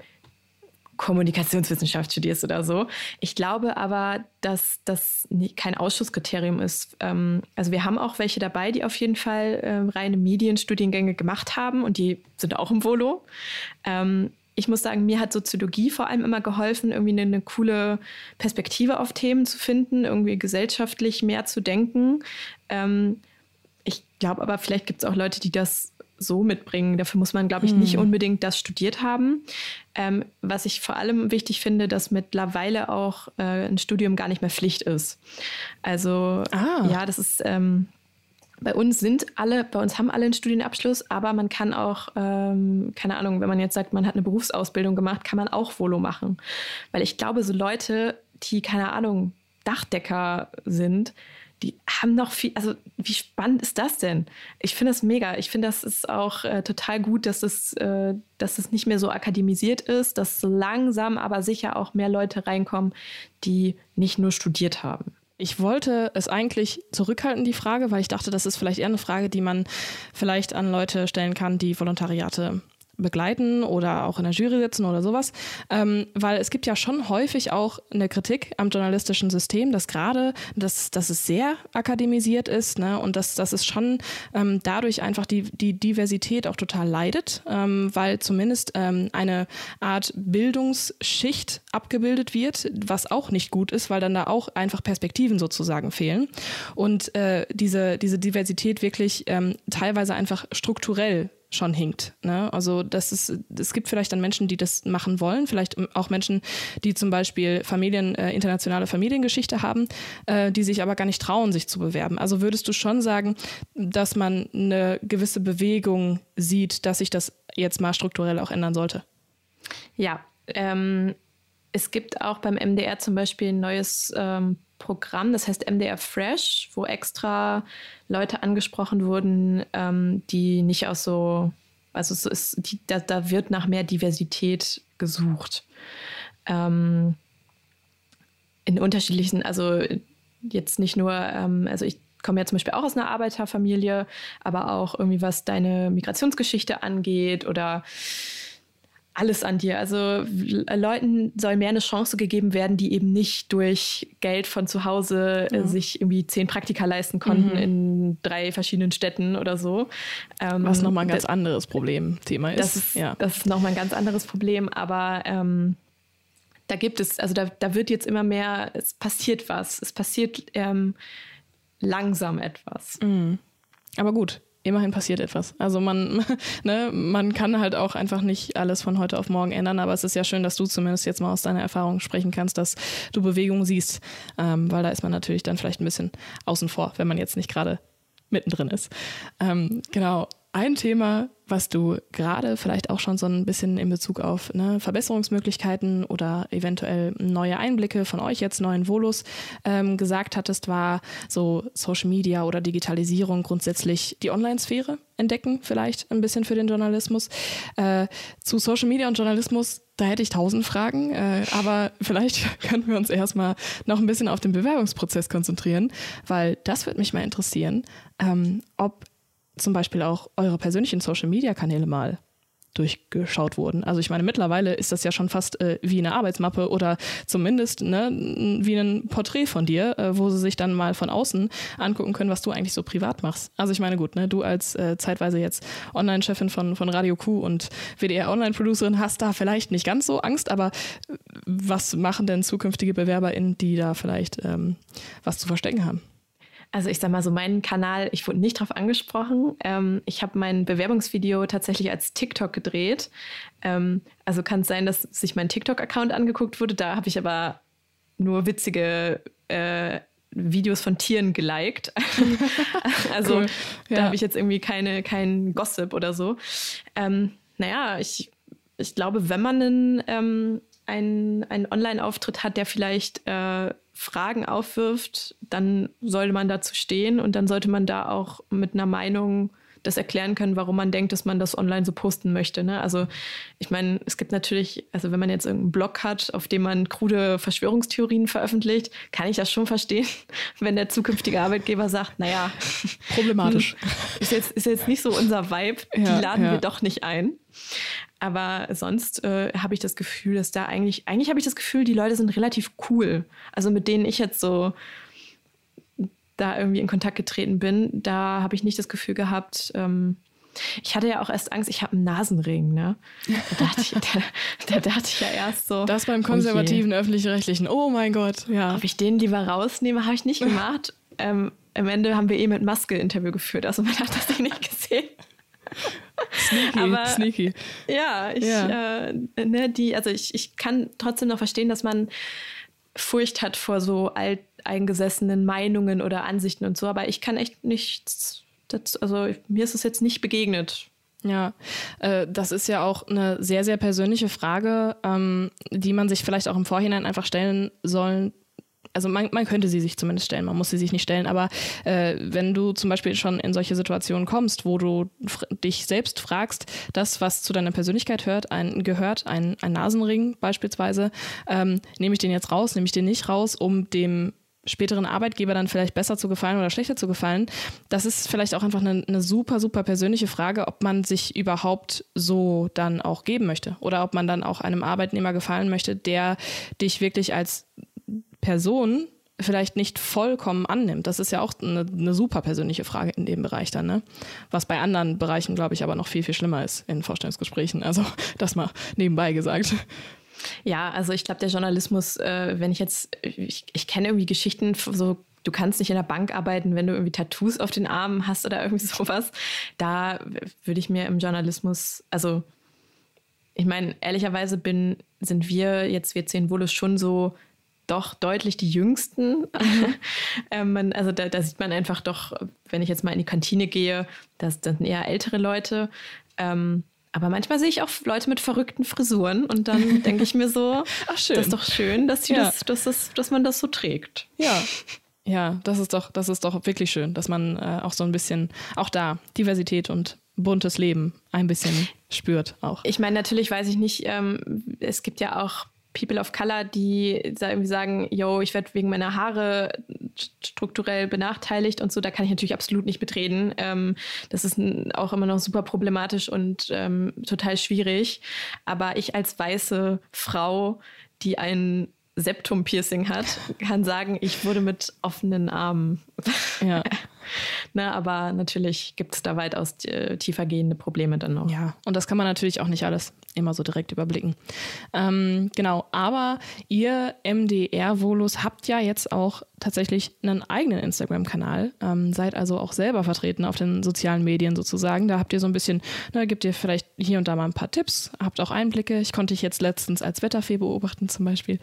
Kommunikationswissenschaft studierst oder so. Ich glaube aber, dass das kein Ausschusskriterium ist. Ähm, also wir haben auch welche dabei, die auf jeden Fall ähm, reine Medienstudiengänge gemacht haben und die sind auch im Volo. Ähm, ich muss sagen, mir hat Soziologie vor allem immer geholfen, irgendwie eine, eine, coole Perspektive auf Themen zu finden, irgendwie gesellschaftlich mehr zu denken. Ähm, glaube aber, vielleicht gibt es auch Leute, die das so mitbringen. Dafür muss man, glaube ich, nicht hm. unbedingt das studiert haben. Ähm, was ich vor allem wichtig finde, dass mittlerweile auch äh, ein Studium gar nicht mehr Pflicht ist. Also ah. ja, das ist ähm, bei uns sind alle, bei uns haben alle einen Studienabschluss, aber man kann auch, ähm, keine Ahnung, wenn man jetzt sagt, man hat eine Berufsausbildung gemacht, kann man auch Volo machen. Weil ich glaube, so Leute, die, keine Ahnung, Dachdecker sind, die haben noch viel, also wie spannend ist das denn? Ich finde das mega. Ich finde, das ist auch äh, total gut, dass es, äh, dass es nicht mehr so akademisiert ist, dass langsam aber sicher auch mehr Leute reinkommen, die nicht nur studiert haben. Ich wollte es eigentlich zurückhalten, die Frage, weil ich dachte, das ist vielleicht eher eine Frage, die man vielleicht an Leute stellen kann, die Volontariate begleiten oder auch in der Jury sitzen oder sowas, ähm, weil es gibt ja schon häufig auch eine Kritik am journalistischen System, dass gerade, dass, dass es sehr akademisiert ist ne, und dass, dass es schon ähm, dadurch einfach die, die Diversität auch total leidet, ähm, weil zumindest ähm, eine Art Bildungsschicht abgebildet wird, was auch nicht gut ist, weil dann da auch einfach Perspektiven sozusagen fehlen. Und äh, diese, diese Diversität wirklich ähm, teilweise einfach strukturell schon hinkt. Ne? Also das ist, es gibt vielleicht dann Menschen, die das machen wollen, vielleicht auch Menschen, die zum Beispiel Familien, äh, internationale Familiengeschichte haben, äh, die sich aber gar nicht trauen, sich zu bewerben. Also würdest du schon sagen, dass man eine gewisse Bewegung sieht, dass sich das jetzt mal strukturell auch ändern sollte? Ja, ähm, es gibt auch beim MDR zum Beispiel ein neues ähm, Programm, das heißt MDR Fresh, wo extra Leute angesprochen wurden, ähm, die nicht aus so, also es ist, die, da, da, wird nach mehr Diversität gesucht. Ähm, in unterschiedlichen, also jetzt nicht nur, ähm, also ich komme ja zum Beispiel auch aus einer Arbeiterfamilie, aber auch irgendwie was deine Migrationsgeschichte angeht oder alles an dir. Also Leuten soll mehr eine Chance gegeben werden, die eben nicht durch Geld von zu Hause äh, ja. sich irgendwie zehn Praktika leisten konnten mhm. in drei verschiedenen Städten oder so. Ähm, Was nochmal ein ganz anderes Problem, Thema ist. Das ist, ja. das ist nochmal ein ganz anderes Problem, aber ähm, da gibt es, also da, da wird jetzt immer mehr, es passiert was. Es passiert ähm, langsam etwas. Mhm. Aber gut, immerhin passiert etwas. Also man, [LAUGHS] ne, man kann halt auch einfach nicht alles von heute auf morgen ändern, aber es ist ja schön, dass du zumindest jetzt mal aus deiner Erfahrung sprechen kannst, dass du Bewegung siehst, ähm, weil da ist man natürlich dann vielleicht ein bisschen außen vor, wenn man jetzt nicht gerade mittendrin ist. Ähm, genau. Ein Thema, was du gerade vielleicht auch schon so ein bisschen in Bezug auf ne, Verbesserungsmöglichkeiten oder eventuell neue Einblicke von euch jetzt, neuen Volos, ähm, gesagt hattest, war so Social Media oder Digitalisierung grundsätzlich die Online-Sphäre entdecken, vielleicht ein bisschen für den Journalismus. Äh, zu Social Media und Journalismus, da hätte ich tausend Fragen, äh, aber vielleicht [LAUGHS] können wir uns erstmal noch ein bisschen auf den Bewerbungsprozess konzentrieren, weil das würde mich mal interessieren, ähm, ob zum Beispiel auch eure persönlichen Social-Media-Kanäle mal durchgeschaut wurden. Also ich meine, mittlerweile ist das ja schon fast äh, wie eine Arbeitsmappe oder zumindest ne, wie ein Porträt von dir, äh, wo sie sich dann mal von außen angucken können, was du eigentlich so privat machst. Also ich meine, gut, ne, du als äh, zeitweise jetzt Online-Chefin von, von Radio Q und WDR-Online-Producerin hast da vielleicht nicht ganz so Angst, aber äh, was machen denn zukünftige BewerberInnen, die da vielleicht ähm, was zu verstecken haben? Also ich sag mal so, meinen Kanal, ich wurde nicht darauf angesprochen. Ähm, ich habe mein Bewerbungsvideo tatsächlich als TikTok gedreht. Ähm, also kann es sein, dass sich mein TikTok-Account angeguckt wurde. Da habe ich aber nur witzige äh, Videos von Tieren geliked. [LAUGHS] also cool. ja. da habe ich jetzt irgendwie keine, kein Gossip oder so. Ähm, naja, ich, ich glaube, wenn man einen, ähm, einen, einen Online-Auftritt hat, der vielleicht äh, Fragen aufwirft, dann sollte man dazu stehen und dann sollte man da auch mit einer Meinung das erklären können, warum man denkt, dass man das online so posten möchte. Ne? Also ich meine, es gibt natürlich, also wenn man jetzt irgendeinen Blog hat, auf dem man krude Verschwörungstheorien veröffentlicht, kann ich das schon verstehen, [LAUGHS] wenn der zukünftige Arbeitgeber sagt, naja, [LAUGHS] problematisch. ist jetzt, ist jetzt nicht so unser Vibe, ja, die laden ja. wir doch nicht ein. Aber sonst äh, habe ich das Gefühl, dass da eigentlich, eigentlich habe ich das Gefühl, die Leute sind relativ cool. Also mit denen ich jetzt so da irgendwie in Kontakt getreten bin, da habe ich nicht das Gefühl gehabt, ähm, ich hatte ja auch erst Angst, ich habe einen Nasenring, ne? Da dachte, ich, da, da dachte ich ja erst so. Das beim konservativen oh öffentlich-rechtlichen, oh mein Gott, ja. Ob ich den lieber rausnehme, habe ich nicht gemacht. ähm, am Ende haben wir eh mit Maske Interview geführt, also man hat das eh nicht gesehen. Sneaky, Aber, sneaky. Ja, ich, ja. Äh, ne, die, also ich, ich kann trotzdem noch verstehen, dass man Furcht hat vor so alteingesessenen Meinungen oder Ansichten und so, aber ich kann echt nichts, das, also mir ist es jetzt nicht begegnet. Ja, äh, das ist ja auch eine sehr, sehr persönliche Frage, ähm, die man sich vielleicht auch im Vorhinein einfach stellen sollen also man, man könnte sie sich zumindest stellen, man muss sie sich nicht stellen, aber äh, wenn du zum Beispiel schon in solche Situationen kommst, wo du dich selbst fragst, das, was zu deiner Persönlichkeit hört, ein, gehört, ein, ein Nasenring beispielsweise, ähm, nehme ich den jetzt raus, nehme ich den nicht raus, um dem späteren Arbeitgeber dann vielleicht besser zu gefallen oder schlechter zu gefallen. Das ist vielleicht auch einfach eine, eine, super, super persönliche Frage, ob man sich überhaupt so dann auch geben möchte oder ob man dann auch einem Arbeitnehmer gefallen möchte, der dich wirklich als Person vielleicht nicht vollkommen annimmt. Das ist ja auch eine, eine, super persönliche Frage in dem Bereich dann, ne? Was bei anderen Bereichen, glaube ich, aber noch viel, viel schlimmer ist in Vorstellungsgesprächen. Also das mal nebenbei gesagt. Ja, also ich glaube, der Journalismus, äh, wenn ich jetzt, ich, ich kenne irgendwie Geschichten, so du kannst nicht in der Bank arbeiten, wenn du irgendwie Tattoos auf den Armen hast oder [LAUGHS] irgendwie sowas. Da würde ich mir im Journalismus, also ich meine, ehrlicherweise bin, sind wir jetzt, wir zehn Volus schon so doch deutlich die Jüngsten. Mhm. [LAUGHS] ähm, also da, da, sieht man einfach doch, wenn ich jetzt mal in die Kantine gehe, das, das sind eher ältere Leute. Ähm, aber manchmal sehe ich auch Leute mit verrückten Frisuren und dann [LAUGHS] denke ich mir so, Ach, schön. das ist doch schön, dass, ja. das, dass, das, dass man das so trägt. Ja. Ja, das ist doch, das ist doch wirklich schön, dass man äh, auch so ein bisschen, auch da, Diversität und buntes Leben ein bisschen spürt auch. Ich meine, natürlich weiß ich nicht, ähm, es gibt ja auch People of Color, die irgendwie sagen, yo, ich werde wegen meiner Haare strukturell benachteiligt und so, da kann ich natürlich absolut nicht mitreden. Ähm, das ist auch immer noch super problematisch und ähm, total schwierig. Aber ich als weiße Frau, die ein Septum-Piercing hat, kann sagen, ich wurde mit offenen Armen. Ja. [LAUGHS] [LAUGHS] Na, aber natürlich gibt es da weitaus äh, tiefer gehende Probleme dann noch. Ja, und das kann man natürlich auch nicht alles immer so direkt überblicken. Ähm, genau, aber ihr MDR-Volus habt ja jetzt auch tatsächlich einen eigenen Instagram-Kanal, ähm, seid also auch selber vertreten auf den sozialen Medien sozusagen. Da habt ihr so ein bisschen, na, gibt ihr vielleicht hier und da mal ein paar Tipps, habt auch Einblicke. Ich konnte dich jetzt letztens als Wetterfee beobachten zum Beispiel.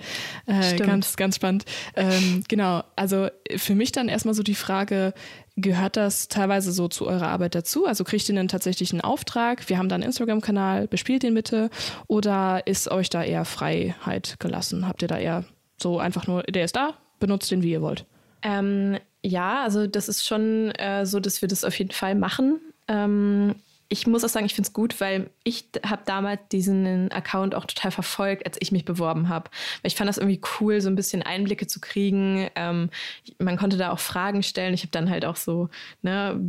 Äh, ganz, ganz spannend. Ähm, genau, also für mich dann erstmal so die Frage, Gehört das teilweise so zu eurer Arbeit dazu? Also kriegt ihr einen Auftrag? Wir haben da einen Instagram-Kanal, bespielt den bitte. Oder ist euch da eher Freiheit gelassen? Habt ihr da eher so einfach nur, der ist da, benutzt den, wie ihr wollt? Ähm, ja, also das ist schon äh, so, dass wir das auf jeden Fall machen. Ähm, ich muss auch sagen, ich finde es gut, weil ich habe damals diesen Account auch total verfolgt, als ich mich beworben habe. Weil ich fand das irgendwie cool, so ein bisschen Einblicke zu kriegen. Ähm, man konnte da auch Fragen stellen. Ich habe dann halt auch so, ne,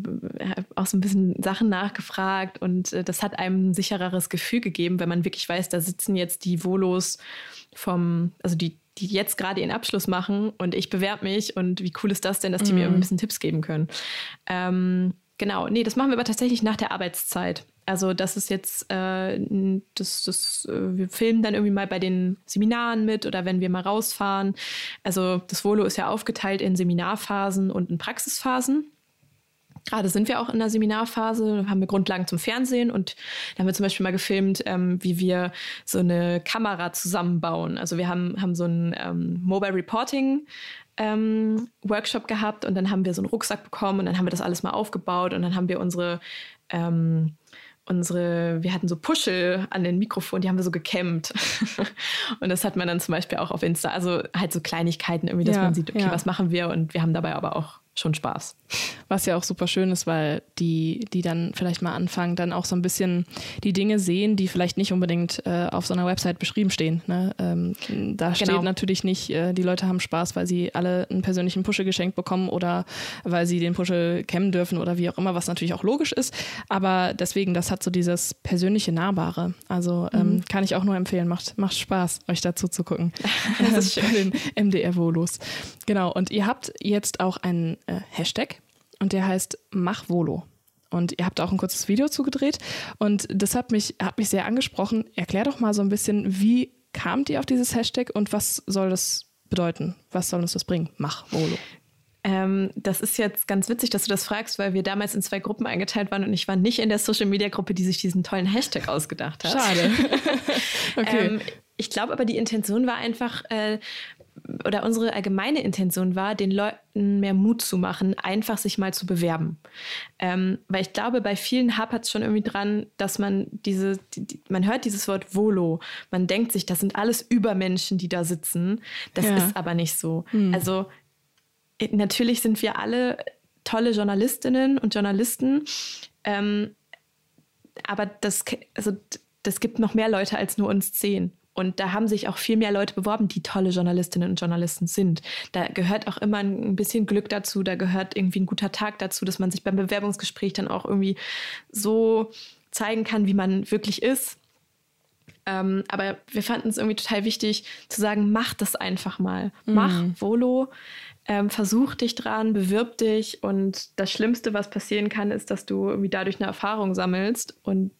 auch so ein bisschen Sachen nachgefragt und äh, das hat einem ein sichereres Gefühl gegeben, wenn man wirklich weiß, da sitzen jetzt die Volos vom, also die die jetzt gerade ihren Abschluss machen und ich bewerbe mich und wie cool ist das denn, dass die mm. mir mhm. ein bisschen Tipps geben können. Ähm, Genau, nee, das machen wir aber tatsächlich nach der Arbeitszeit. Also das ist jetzt, äh, das, das, äh, wir filmen dann irgendwie mal bei den Seminaren mit oder wenn wir mal rausfahren. Also das Volo ist ja aufgeteilt in Seminarphasen und in Praxisphasen. Gerade sind wir auch in der Seminarphase, haben wir Grundlagen zum Fernsehen und da haben wir zum Beispiel mal gefilmt, ähm, wie wir so eine Kamera zusammenbauen. Also wir haben, haben so ein ähm, Mobile Reporting ähm, Workshop gehabt und dann haben wir so einen Rucksack bekommen und dann haben wir das alles mal aufgebaut und dann haben wir unsere, ähm, unsere, wir hatten so Puschel an den Mikrofonen, die haben wir so gekämmt. [LAUGHS] und das hat man dann zum Beispiel auch auf Insta. Also halt so Kleinigkeiten irgendwie, dass ja, man sieht, okay, ja. was machen wir und wir haben dabei aber auch schon Spaß. Was ja auch super schön ist, weil die, die dann vielleicht mal anfangen, dann auch so ein bisschen die Dinge sehen, die vielleicht nicht unbedingt äh, auf so einer Website beschrieben stehen. Ne? Ähm, da genau. steht natürlich nicht, äh, die Leute haben Spaß, weil sie alle einen persönlichen Puschel geschenkt bekommen oder weil sie den Puschel kämmen dürfen oder wie auch immer, was natürlich auch logisch ist. Aber deswegen, das hat so dieses persönliche Nahbare. Also ähm, mhm. kann ich auch nur empfehlen, macht, macht Spaß, euch dazu zu gucken. [LAUGHS] [LAUGHS] das ist schön. Den MDR-Volos. Genau, und ihr habt jetzt auch einen äh, Hashtag und der heißt Machvolo. Und ihr habt auch ein kurzes Video zugedreht und das hat mich, hat mich sehr angesprochen. Erklär doch mal so ein bisschen, wie kamt ihr auf dieses Hashtag und was soll das bedeuten? Was soll uns das bringen? Machvolo. Ähm, das ist jetzt ganz witzig, dass du das fragst, weil wir damals in zwei Gruppen eingeteilt waren und ich war nicht in der Social Media Gruppe, die sich diesen tollen Hashtag ausgedacht hat. Schade. [LAUGHS] okay. Ähm, ich glaube aber, die Intention war einfach, äh, oder unsere allgemeine Intention war, den Leuten mehr Mut zu machen, einfach sich mal zu bewerben. Ähm, weil ich glaube, bei vielen hapert es schon irgendwie dran, dass man diese, die, man hört dieses Wort Volo, man denkt sich, das sind alles Übermenschen, die da sitzen. Das ja. ist aber nicht so. Hm. Also äh, natürlich sind wir alle tolle Journalistinnen und Journalisten, ähm, aber das, also, das gibt noch mehr Leute als nur uns zehn. Und da haben sich auch viel mehr Leute beworben, die tolle Journalistinnen und Journalisten sind. Da gehört auch immer ein bisschen Glück dazu, da gehört irgendwie ein guter Tag dazu, dass man sich beim Bewerbungsgespräch dann auch irgendwie so zeigen kann, wie man wirklich ist. Ähm, aber wir fanden es irgendwie total wichtig zu sagen, mach das einfach mal. Mhm. Mach Volo, ähm, versuch dich dran, bewirb dich. Und das Schlimmste, was passieren kann, ist, dass du irgendwie dadurch eine Erfahrung sammelst und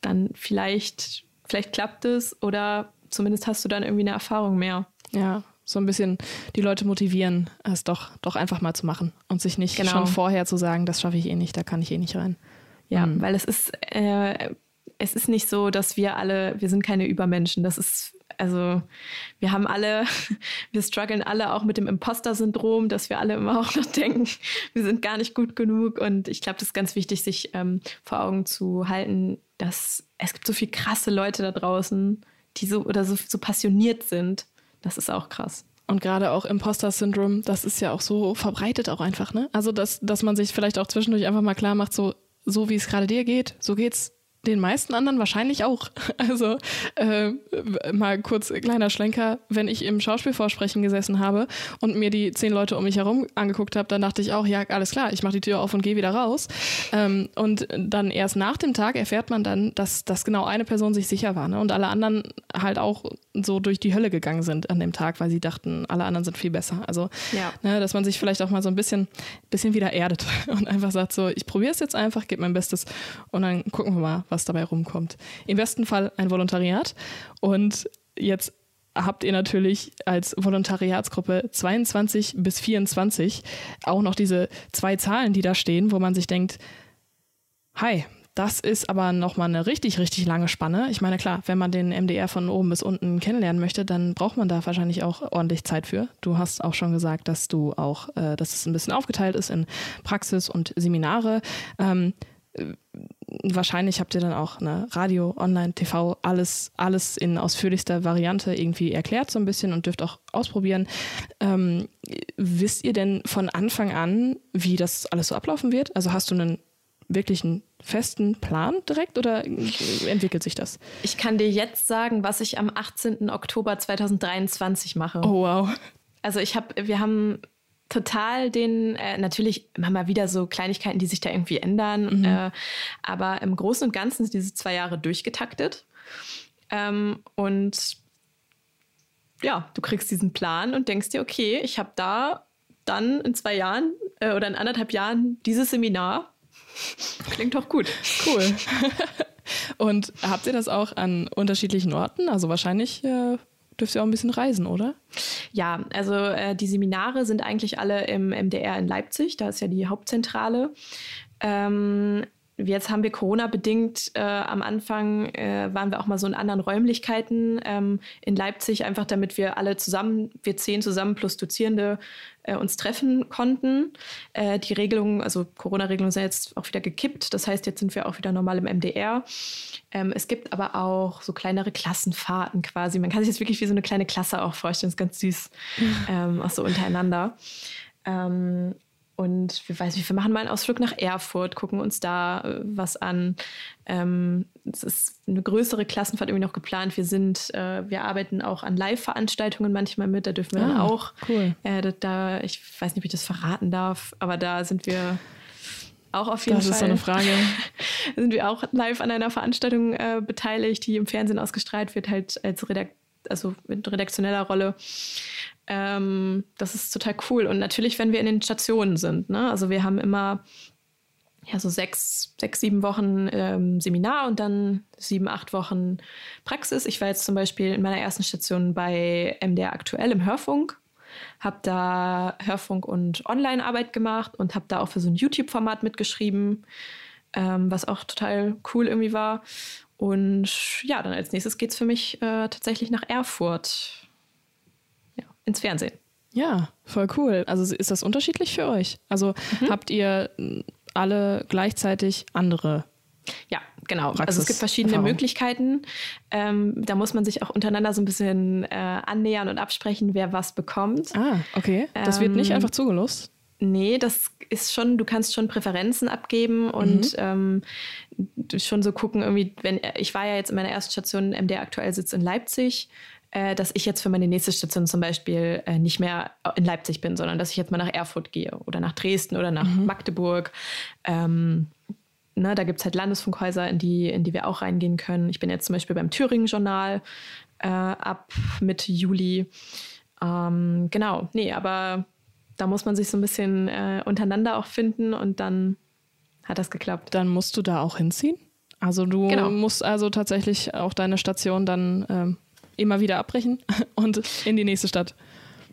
dann vielleicht, vielleicht klappt es oder zumindest hast du dann irgendwie eine Erfahrung mehr. Ja, so ein bisschen die Leute motivieren, es doch, doch einfach mal zu machen und sich nicht genau. schon vorher zu sagen, das schaffe ich eh nicht, da kann ich eh nicht rein. Ja, mhm. weil es ist, äh, es ist nicht so, dass wir alle, wir sind keine Übermenschen. Das ist, also wir haben alle, [LAUGHS] wir strugglen alle auch mit dem Imposter-Syndrom, dass wir alle immer [LAUGHS] auch noch denken, wir sind gar nicht gut genug. Und ich glaube, das ist ganz wichtig, sich ähm, vor Augen zu halten, dass es gibt so viele krasse Leute da draußen, die so oder so, so passioniert sind. Das ist auch krass. Und gerade auch Imposter-Syndrom, das ist ja auch so verbreitet auch einfach, ne? Also, dass, dass man sich vielleicht auch zwischendurch einfach mal klar macht, so, so wie es gerade dir geht, so geht's den meisten anderen wahrscheinlich auch. [LAUGHS] Also äh, mal kurz kleiner Schlenker, wenn ich im Schauspielvorsprechen gesessen habe und mir die zehn Leute um mich herum angeguckt habe, dann dachte ich auch, ja, alles klar, ich mache die Tür auf und gehe wieder raus. Ähm, und dann erst nach dem Tag erfährt man dann, dass, dass genau eine Person sich sicher war ne? und alle anderen halt auch so durch die Hölle gegangen sind an dem Tag, weil sie dachten, alle anderen sind viel besser. Also, ja. ne, dass man sich vielleicht auch mal so ein bisschen, bisschen wieder erdet [LAUGHS] und einfach sagt so, ich probiere es jetzt einfach, gebe mein Bestes und dann gucken wir mal, was dabei rumkommt. Im besten Fall ein Volontariat. Und jetzt habt ihr natürlich als Volontariatsgruppe 22 bis 24 auch noch diese zwei Zahlen, die da stehen, wo man sich denkt, hi, das ist aber nochmal eine richtig, richtig lange Spanne. Ich meine, klar, wenn man den MDR von oben bis unten kennenlernen möchte, dann braucht man da wahrscheinlich auch ordentlich Zeit für. Du hast auch schon gesagt, dass du auch, äh, dass es ein bisschen aufgeteilt ist in Praxis und Seminare. Ähm, wahrscheinlich habt ihr dann auch eine Radio, Online, TV, alles, alles in ausführlichster Variante irgendwie erklärt so ein bisschen und dürft auch ausprobieren. Ähm, wisst ihr denn von Anfang an, wie das alles so ablaufen wird? Also hast du einen wirklich einen festen Plan direkt oder entwickelt sich das? Ich kann dir jetzt sagen, was ich am 18. Oktober 2023 mache. Oh wow. Also ich habe, wir haben total den, äh, natürlich immer mal wieder so Kleinigkeiten, die sich da irgendwie ändern, mhm. äh, aber im Großen und Ganzen sind diese zwei Jahre durchgetaktet. Ähm, und ja, du kriegst diesen Plan und denkst dir, okay, ich habe da dann in zwei Jahren äh, oder in anderthalb Jahren dieses Seminar. Klingt doch gut. Cool. und habt ihr das auch an unterschiedlichen Orten? Also wahrscheinlich äh, dürft ihr auch ein bisschen reisen, oder? Ja, also äh, die Seminare sind eigentlich alle im MDR in Leipzig, da ist ja die Hauptzentrale. Ähm, Jetzt haben wir Corona-bedingt äh, am Anfang äh, waren wir auch mal so in anderen Räumlichkeiten ähm, in Leipzig, einfach damit wir alle zusammen, wir zehn zusammen plus Dozierende, äh, uns treffen konnten. Äh, die Regelungen, also Corona-Regelungen sind jetzt auch wieder gekippt. Das heißt, jetzt sind wir auch wieder normal im MDR. Ähm, es gibt aber auch so kleinere Klassenfahrten quasi. Man kann sich jetzt wirklich wie so eine kleine Klasse auch vorstellen. Das ist ganz süß, ähm, auch so untereinander. Ähm, und wir, weiß, wir machen mal einen Ausflug nach Erfurt, gucken uns da äh, was an. Ähm, es ist eine größere Klassenfahrt irgendwie noch geplant. Wir sind, äh, wir arbeiten auch an Live-Veranstaltungen manchmal mit. Da dürfen wir ah, dann auch. Cool. Äh, da, da, ich weiß nicht, ob ich das verraten darf, aber da sind wir auch auf jeden das Fall. Das ist so eine Frage. [LAUGHS] sind wir auch live an einer Veranstaltung äh, beteiligt, die im Fernsehen ausgestrahlt wird, halt als Redakt also mit redaktioneller Rolle. Ähm, das ist total cool. Und natürlich, wenn wir in den Stationen sind. Ne? Also wir haben immer ja, so sechs, sechs sieben Wochen ähm, Seminar und dann sieben, acht Wochen Praxis. Ich war jetzt zum Beispiel in meiner ersten Station bei MDR aktuell im Hörfunk, habe da Hörfunk und Online-Arbeit gemacht und habe da auch für so ein YouTube-Format mitgeschrieben, ähm, was auch total cool irgendwie war. Und ja, dann als nächstes geht es für mich äh, tatsächlich nach Erfurt ins Fernsehen. Ja, voll cool. Also ist das unterschiedlich für euch? Also mhm. habt ihr alle gleichzeitig andere ja, genau. Also es gibt verschiedene Erfahrung. Möglichkeiten. Ähm, da muss man sich auch untereinander so ein bisschen äh, annähern und absprechen, wer was bekommt. Ah, okay. Das ähm, wird nicht ähm, einfach zugelost? Nee, das ist schon, du kannst schon Präferenzen abgeben und mhm. ähm, schon so gucken, irgendwie, wenn ich war ja jetzt in meiner ersten Station, MDR aktuell sitzt in Leipzig äh, dass ich jetzt für meine nächste Station zum Beispiel äh, nicht mehr in Leipzig bin, sondern dass ich jetzt mal nach Erfurt gehe oder nach Dresden oder nach mhm. Magdeburg. Ähm, ne, da gibt es halt Landesfunkhäuser, in die, in die wir auch reingehen können. Ich bin jetzt zum Beispiel beim Thüringen-Journal äh, ab Mitte Juli. Ähm, genau, nee, aber da muss man sich so ein bisschen äh, untereinander auch finden und dann hat das geklappt. Dann musst du da auch hinziehen? Also du genau. musst also tatsächlich auch deine Station dann ähm, immer wieder abbrechen [LAUGHS] und in die nächste Stadt.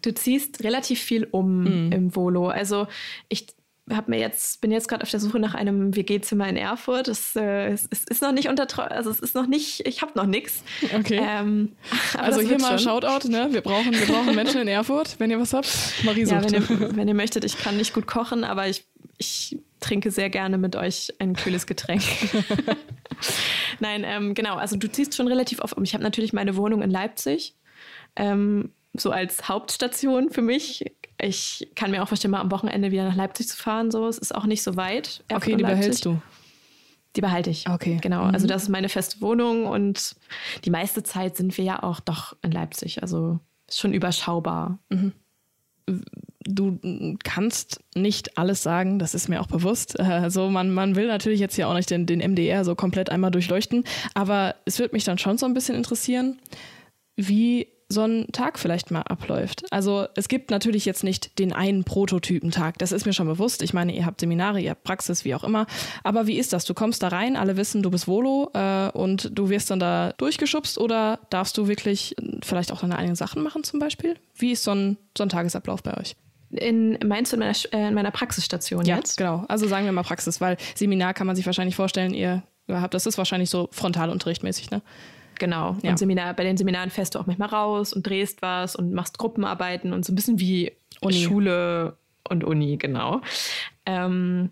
Du ziehst relativ viel um mhm. im Volo. Also ich hab mir jetzt, bin jetzt gerade auf der Suche nach einem WG-Zimmer in Erfurt. Es, äh, es, es, ist noch nicht unter, also es ist noch nicht, ich habe noch nichts. Okay. Ähm, [LAUGHS] also hier mal schon. Shoutout, ne? Wir brauchen, wir brauchen Menschen in Erfurt, wenn ihr was habt. Marie sucht. Ja, wenn ihr, wenn ihr möchtet, ich kann nicht gut kochen, aber ich, ich trinke sehr gerne mit euch ein kühles Getränk. [LAUGHS] [LAUGHS] Nein, ähm, genau. Also du ziehst schon relativ oft um. Ich habe natürlich meine Wohnung in Leipzig, ähm, so als Hauptstation für mich. Ich kann mir auch vorstellen, mal am Wochenende wieder nach Leipzig zu fahren. So, es ist auch nicht so weit. Okay, die behältst du. Die behalte ich. Okay. Genau. Mhm. Also das ist meine feste Wohnung und die meiste Zeit sind wir ja auch doch in Leipzig. Also schon überschaubar. Mhm du kannst nicht alles sagen, das ist mir auch bewusst. Also man, man will natürlich jetzt ja auch nicht den, den MDR so komplett einmal durchleuchten, aber es würde mich dann schon so ein bisschen interessieren, wie so ein Tag vielleicht mal abläuft. Also es gibt natürlich jetzt nicht den einen Prototypentag, das ist mir schon bewusst. Ich meine, ihr habt Seminare, ihr habt Praxis, wie auch immer. Aber wie ist das? Du kommst da rein, alle wissen, du bist Volo äh, und du wirst dann da durchgeschubst oder darfst du wirklich vielleicht auch deine eigenen Sachen machen zum Beispiel? Wie ist so ein, so ein Tagesablauf bei euch? In, meinst du in meiner, äh, in meiner Praxisstation ja, jetzt? genau. Also sagen wir mal Praxis, weil Seminar kann man sich wahrscheinlich vorstellen, ihr habt, das ist wahrscheinlich so Frontalunterrichtmäßig, ne? Genau. Ja. Und Seminar, bei den Seminaren fährst du auch manchmal raus und drehst was und machst Gruppenarbeiten und so ein bisschen wie Uni. Schule und Uni, genau. Ähm,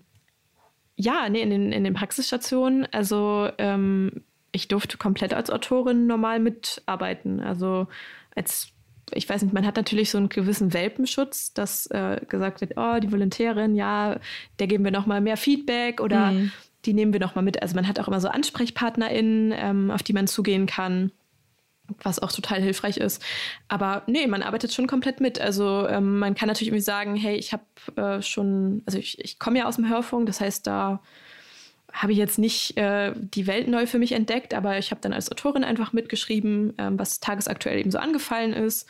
ja, nee, in den, in den Praxisstationen, also ähm, ich durfte komplett als Autorin normal mitarbeiten. Also als ich weiß nicht, man hat natürlich so einen gewissen Welpenschutz, dass äh, gesagt wird, oh, die Volontärin, ja, der geben wir noch mal mehr Feedback oder mhm. die nehmen wir nochmal mit. Also man hat auch immer so AnsprechpartnerInnen, ähm, auf die man zugehen kann was auch total hilfreich ist. Aber nee, man arbeitet schon komplett mit. Also ähm, man kann natürlich irgendwie sagen, hey, ich habe äh, schon, also ich, ich komme ja aus dem Hörfunk, das heißt, da habe ich jetzt nicht äh, die Welt neu für mich entdeckt, aber ich habe dann als Autorin einfach mitgeschrieben, ähm, was tagesaktuell eben so angefallen ist.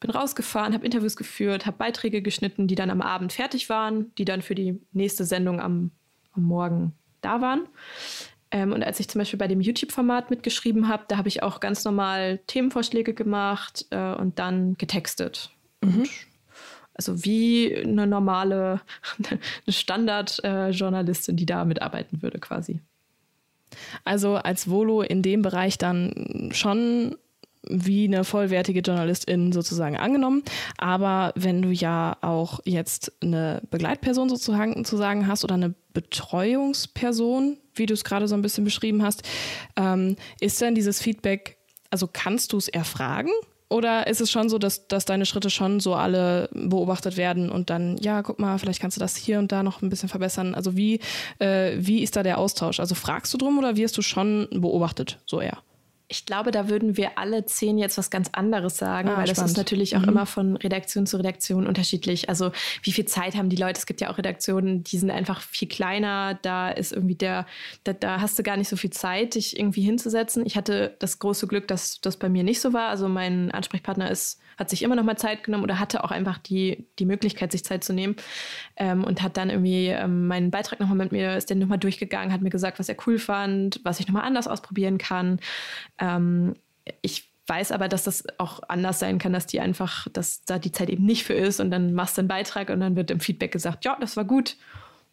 Bin rausgefahren, habe Interviews geführt, habe Beiträge geschnitten, die dann am Abend fertig waren, die dann für die nächste Sendung am, am Morgen da waren. Ähm, und als ich zum Beispiel bei dem YouTube-Format mitgeschrieben habe, da habe ich auch ganz normal Themenvorschläge gemacht äh, und dann getextet. Mhm. Also wie eine normale, [LAUGHS] eine Standard-Journalistin, die da mitarbeiten würde quasi. Also als Volo in dem Bereich dann schon wie eine vollwertige Journalistin sozusagen angenommen. Aber wenn du ja auch jetzt eine Begleitperson sozusagen zu sagen hast oder eine Betreuungsperson, wie du es gerade so ein bisschen beschrieben hast, ähm, ist denn dieses Feedback, also kannst du es erfragen? Oder ist es schon so, dass, dass deine Schritte schon so alle beobachtet werden und dann, ja, guck mal, vielleicht kannst du das hier und da noch ein bisschen verbessern? Also wie, äh, wie ist da der Austausch? Also fragst du drum oder wirst du schon beobachtet, so eher? Ich glaube, da würden wir alle zehn jetzt was ganz anderes sagen, ah, weil spannend. das ist natürlich auch mhm. immer von Redaktion zu Redaktion unterschiedlich. Also wie viel Zeit haben die Leute? Es gibt ja auch Redaktionen, die sind einfach viel kleiner. Da ist irgendwie der, da, da hast du gar nicht so viel Zeit, dich irgendwie hinzusetzen. Ich hatte das große Glück, dass das bei mir nicht so war. Also mein Ansprechpartner ist hat sich immer noch mal Zeit genommen oder hatte auch einfach die, die Möglichkeit, sich Zeit zu nehmen ähm, und hat dann irgendwie ähm, meinen Beitrag nochmal mit mir, ist dann nochmal durchgegangen, hat mir gesagt, was er cool fand, was ich nochmal anders ausprobieren kann. Ähm, ich weiß aber, dass das auch anders sein kann, dass die einfach, dass da die Zeit eben nicht für ist und dann machst du einen Beitrag und dann wird im Feedback gesagt, ja, das war gut.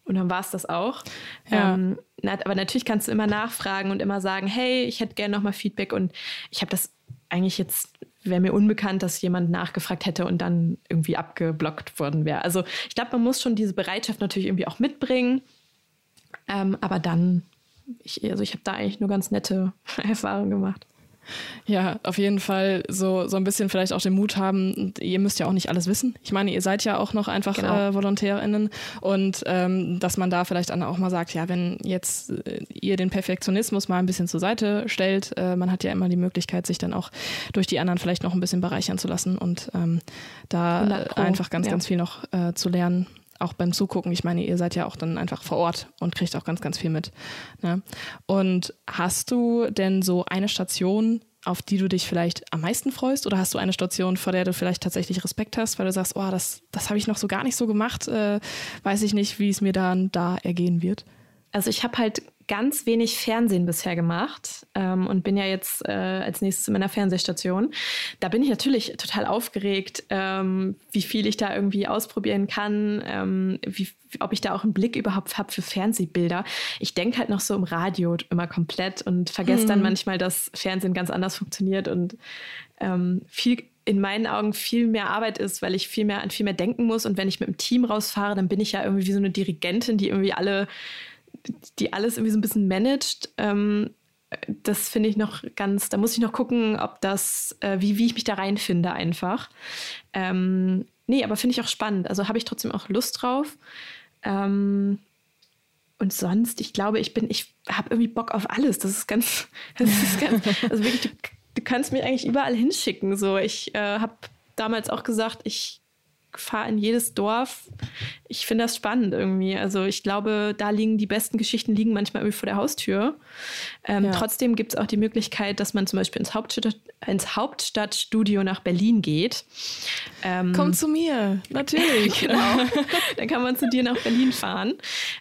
Und dann war es das auch. Ja. Ähm, aber natürlich kannst du immer nachfragen und immer sagen, hey, ich hätte gerne nochmal Feedback. Und ich habe das eigentlich jetzt wäre mir unbekannt, dass jemand nachgefragt hätte und dann irgendwie abgeblockt worden wäre. Also ich glaube, man muss schon diese Bereitschaft natürlich irgendwie auch mitbringen. Ähm, aber dann, ich, also ich habe da eigentlich nur ganz nette [LAUGHS] Erfahrungen gemacht. Ja, auf jeden Fall so, so ein bisschen vielleicht auch den Mut haben. Ihr müsst ja auch nicht alles wissen. Ich meine, ihr seid ja auch noch einfach genau. äh, VolontärInnen und ähm, dass man da vielleicht dann auch mal sagt, ja, wenn jetzt äh, ihr den Perfektionismus mal ein bisschen zur Seite stellt, äh, man hat ja immer die Möglichkeit, sich dann auch durch die anderen vielleicht noch ein bisschen bereichern zu lassen und ähm, da einfach ganz, ja. ganz viel noch äh, zu lernen auch beim Zugucken. Ich meine, ihr seid ja auch dann einfach vor Ort und kriegt auch ganz, ganz viel mit. Ne? Und hast du denn so eine Station, auf die du dich vielleicht am meisten freust? Oder hast du eine Station, vor der du vielleicht tatsächlich Respekt hast, weil du sagst, oh, das, das habe ich noch so gar nicht so gemacht, äh, weiß ich nicht, wie es mir dann da ergehen wird? Also ich habe halt ganz wenig Fernsehen bisher gemacht ähm, und bin ja jetzt äh, als nächstes in meiner Fernsehstation. Da bin ich natürlich total aufgeregt, ähm, wie viel ich da irgendwie ausprobieren kann, ähm, wie, ob ich da auch einen Blick überhaupt habe für Fernsehbilder. Ich denke halt noch so im Radio immer komplett und vergesse hm. dann manchmal, dass Fernsehen ganz anders funktioniert und ähm, viel in meinen Augen viel mehr Arbeit ist, weil ich viel mehr an viel mehr denken muss. Und wenn ich mit dem Team rausfahre, dann bin ich ja irgendwie wie so eine Dirigentin, die irgendwie alle die alles irgendwie so ein bisschen managt. Ähm, das finde ich noch ganz, da muss ich noch gucken, ob das, äh, wie, wie ich mich da reinfinde einfach. Ähm, nee, aber finde ich auch spannend. Also habe ich trotzdem auch Lust drauf. Ähm, und sonst, ich glaube, ich bin, ich habe irgendwie Bock auf alles. Das ist ganz, [LAUGHS] das ist ganz, also wirklich, du, du kannst mich eigentlich überall hinschicken. So, ich äh, habe damals auch gesagt, ich fahre in jedes Dorf. Ich finde das spannend irgendwie. Also ich glaube, da liegen die besten Geschichten liegen manchmal irgendwie vor der Haustür. Ähm, ja. Trotzdem gibt es auch die Möglichkeit, dass man zum Beispiel ins, Hauptstadt, ins Hauptstadtstudio nach Berlin geht. Ähm, Komm zu mir, natürlich. [LAUGHS] genau. Dann kann man zu dir nach Berlin fahren.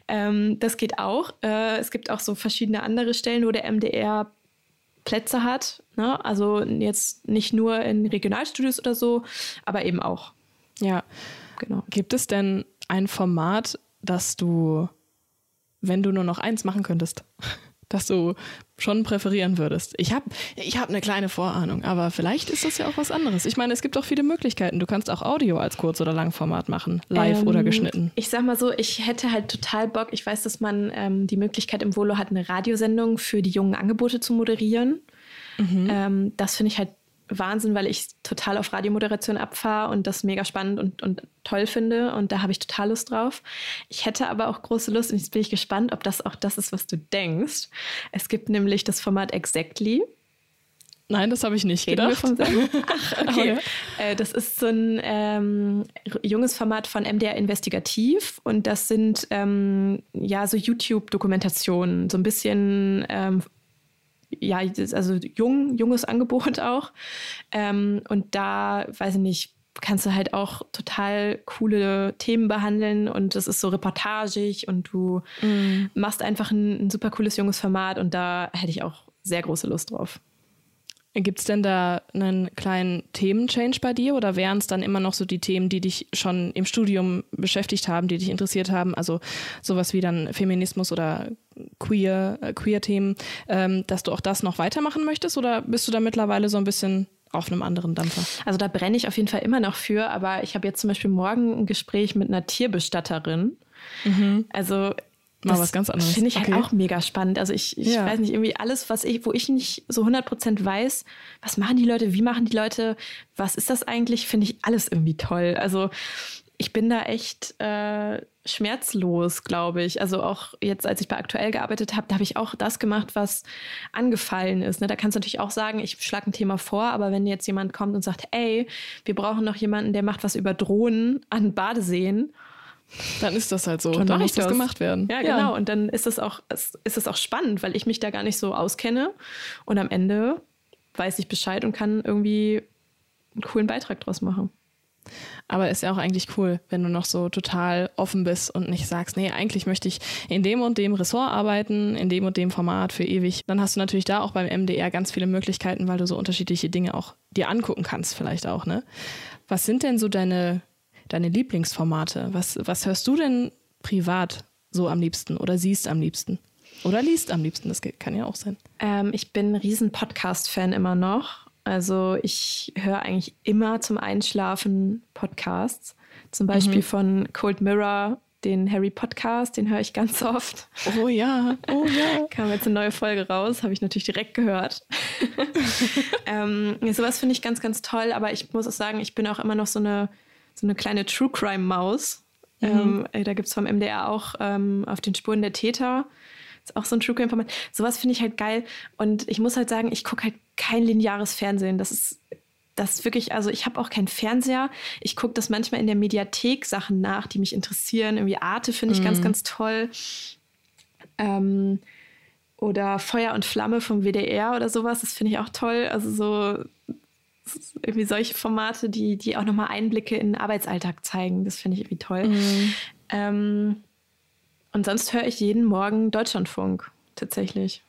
Ähm, das geht auch. Äh, es gibt auch so verschiedene andere Stellen, wo der MDR Plätze hat. Ne? Also jetzt nicht nur in Regionalstudios oder so, aber eben auch. Ja, genau. Gibt es denn ein Format, das du, wenn du nur noch eins machen könntest, [LAUGHS] das du schon präferieren würdest? Ich habe ich hab eine kleine Vorahnung, aber vielleicht ist das ja auch was anderes. Ich meine, es gibt auch viele Möglichkeiten. Du kannst auch Audio als Kurz- oder Langformat machen, live ähm, oder geschnitten. Ich sag mal so, ich hätte halt total Bock. Ich weiß, dass man ähm, die Möglichkeit im Volo hat, eine Radiosendung für die jungen Angebote zu moderieren. Mhm. Ähm, das finde ich halt Wahnsinn, weil ich total auf Radiomoderation abfahre und das mega spannend und, und toll finde. Und da habe ich total Lust drauf. Ich hätte aber auch große Lust und jetzt bin ich gespannt, ob das auch das ist, was du denkst. Es gibt nämlich das Format Exactly. Nein, das habe ich nicht Reden gedacht. [LAUGHS] Ach, okay. Ja. Das ist so ein ähm, junges Format von MDR Investigativ und das sind ähm, ja so YouTube-Dokumentationen, so ein bisschen ähm, ja, also jung, junges Angebot auch. Ähm, und da, weiß ich nicht, kannst du halt auch total coole Themen behandeln und es ist so reportagig und du mm. machst einfach ein, ein super cooles junges Format und da hätte ich auch sehr große Lust drauf. Gibt es denn da einen kleinen Themenchange bei dir oder wären es dann immer noch so die Themen, die dich schon im Studium beschäftigt haben, die dich interessiert haben? Also sowas wie dann Feminismus oder queer, äh, queer-Themen, ähm, dass du auch das noch weitermachen möchtest oder bist du da mittlerweile so ein bisschen auf einem anderen Dampfer? Also da brenne ich auf jeden Fall immer noch für, aber ich habe jetzt zum Beispiel morgen ein Gespräch mit einer Tierbestatterin. Mhm. Also Mal was ganz anderes. Finde ich halt okay. halt auch mega spannend. Also ich, ich ja. weiß nicht, irgendwie alles, was ich, wo ich nicht so 100% weiß, was machen die Leute, wie machen die Leute, was ist das eigentlich, finde ich alles irgendwie toll. Also ich bin da echt äh, schmerzlos, glaube ich. Also auch jetzt, als ich bei Aktuell gearbeitet habe, da habe ich auch das gemacht, was angefallen ist. Ne? Da kannst du natürlich auch sagen, ich schlage ein Thema vor, aber wenn jetzt jemand kommt und sagt, ey, wir brauchen noch jemanden, der macht was über Drohnen an Badeseen dann ist das halt so. Dann, dann muss das, gemacht werden. Ja, genau. Ja. Und dann ist es auch, ist es auch spannend, weil ich mich da gar nicht so auskenne. Und am Ende weiß ich Bescheid und kann irgendwie einen coolen Beitrag draus machen. Aber ist ja auch eigentlich cool, wenn du noch so total offen bist und nicht sagst, nee, eigentlich möchte ich in dem und dem Ressort arbeiten, in dem und dem Format für ewig. Dann hast du natürlich da auch beim MDR ganz viele Möglichkeiten, weil du so unterschiedliche Dinge auch dir angucken kannst, vielleicht auch, ne? Was sind denn so deine deine Lieblingsformate? Was, was hörst du denn privat so am liebsten oder siehst am liebsten? Oder liest am liebsten, das kann ja auch sein. Ähm, ich bin ein riesen Podcast-Fan immer noch. Also ich höre eigentlich immer zum Einschlafen Podcasts. Zum Beispiel mhm. von Cold Mirror, den Harry Podcast, den höre ich ganz oft. Oh ja, oh ja. [LAUGHS] Kam jetzt eine neue Folge raus, habe ich natürlich direkt gehört. [LAUGHS] ähm, sowas finde ich ganz, ganz toll, aber ich muss auch sagen, ich bin auch immer noch so eine so eine kleine True Crime Maus. Mhm. Ähm, äh, da gibt es vom MDR auch ähm, auf den Spuren der Täter. Ist auch so ein True Crime Format. Sowas finde ich halt geil. Und ich muss halt sagen, ich gucke halt kein lineares Fernsehen. Das ist, das ist wirklich, also ich habe auch keinen Fernseher. Ich gucke das manchmal in der Mediathek Sachen nach, die mich interessieren. Irgendwie Arte finde ich mhm. ganz, ganz toll. Ähm, oder Feuer und Flamme vom WDR oder sowas, das finde ich auch toll. Also so irgendwie solche Formate, die, die auch nochmal Einblicke in den Arbeitsalltag zeigen. Das finde ich irgendwie toll. Mhm. Ähm, und sonst höre ich jeden Morgen Deutschlandfunk tatsächlich.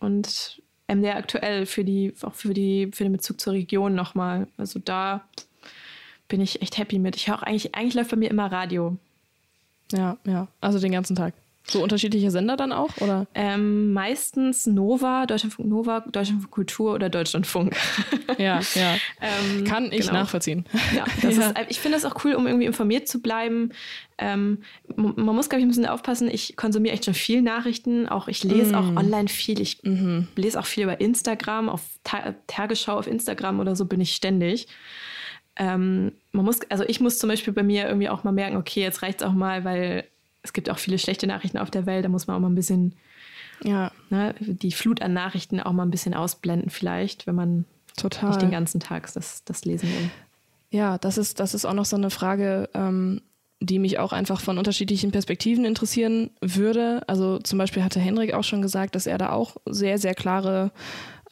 Und MDR aktuell für die, auch für die, für den Bezug zur Region nochmal. Also da bin ich echt happy mit. Ich höre auch eigentlich, eigentlich läuft bei mir immer Radio. Ja, ja. Also den ganzen Tag. So unterschiedliche Sender dann auch, oder? Ähm, meistens Nova, Deutschlandfunk Nova, Deutschlandfunk Kultur oder Deutschlandfunk. [LAUGHS] Ja, ja. ähm, Kann ich genau. nachvollziehen. Ja, [LAUGHS] ja. Ist, ich finde das auch cool, um irgendwie informiert zu bleiben. Ähm, man muss, glaube ich, ein bisschen aufpassen. Ich konsumiere echt schon viel Nachrichten. Auch ich lese mm. auch online viel. Ich mm. lese auch viel über Instagram, auf Ta Tagesschau auf Instagram oder so bin ich ständig. Ähm, man muss, also ich muss zum Beispiel bei mir irgendwie auch mal merken, okay, jetzt reicht es auch mal, weil es gibt auch viele schlechte Nachrichten auf der Welt, da muss man auch mal ein bisschen ja. ne, die Flut an Nachrichten auch mal ein bisschen ausblenden, vielleicht, wenn man Total. nicht den ganzen Tag das, das lesen will. Ja, das ist, das ist auch noch so eine Frage, ähm, die mich auch einfach von unterschiedlichen Perspektiven interessieren würde. Also zum Beispiel hatte Henrik auch schon gesagt, dass er da auch sehr, sehr klare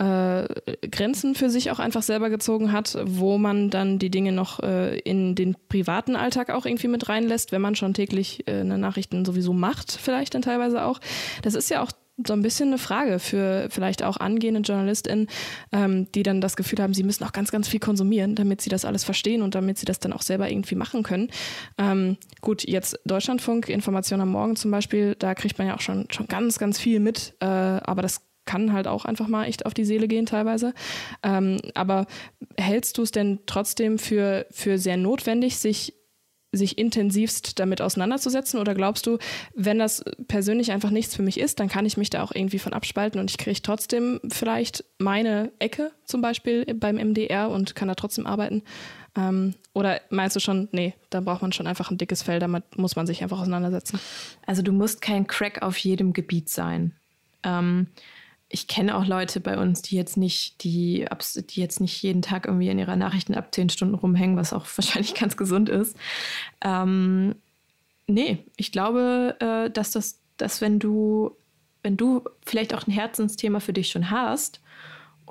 äh, Grenzen für sich auch einfach selber gezogen hat, wo man dann die Dinge noch äh, in den privaten Alltag auch irgendwie mit reinlässt, wenn man schon täglich äh, eine Nachrichten sowieso macht, vielleicht dann teilweise auch. Das ist ja auch so ein bisschen eine Frage für vielleicht auch angehende JournalistInnen, ähm, die dann das Gefühl haben, sie müssen auch ganz, ganz viel konsumieren, damit sie das alles verstehen und damit sie das dann auch selber irgendwie machen können. Ähm, gut, jetzt Deutschlandfunk, Information am Morgen zum Beispiel, da kriegt man ja auch schon, schon ganz, ganz viel mit, äh, aber das kann halt auch einfach mal echt auf die Seele gehen teilweise. Ähm, aber hältst du es denn trotzdem für, für sehr notwendig, sich sich intensivst damit auseinanderzusetzen? Oder glaubst du, wenn das persönlich einfach nichts für mich ist, dann kann ich mich da auch irgendwie von abspalten und ich kriege trotzdem vielleicht meine Ecke zum Beispiel beim MDR und kann da trotzdem arbeiten? Ähm, oder meinst du schon, nee, da braucht man schon einfach ein dickes Fell, damit muss man sich einfach auseinandersetzen? Also du musst kein Crack auf jedem Gebiet sein. Ähm, ich kenne auch Leute bei uns, die jetzt nicht, die, die jetzt nicht jeden Tag irgendwie in ihrer Nachrichten ab zehn Stunden rumhängen, was auch [LAUGHS] wahrscheinlich ganz gesund ist. Ähm, nee, ich glaube, äh, dass das, dass wenn du, wenn du vielleicht auch ein Herzensthema für dich schon hast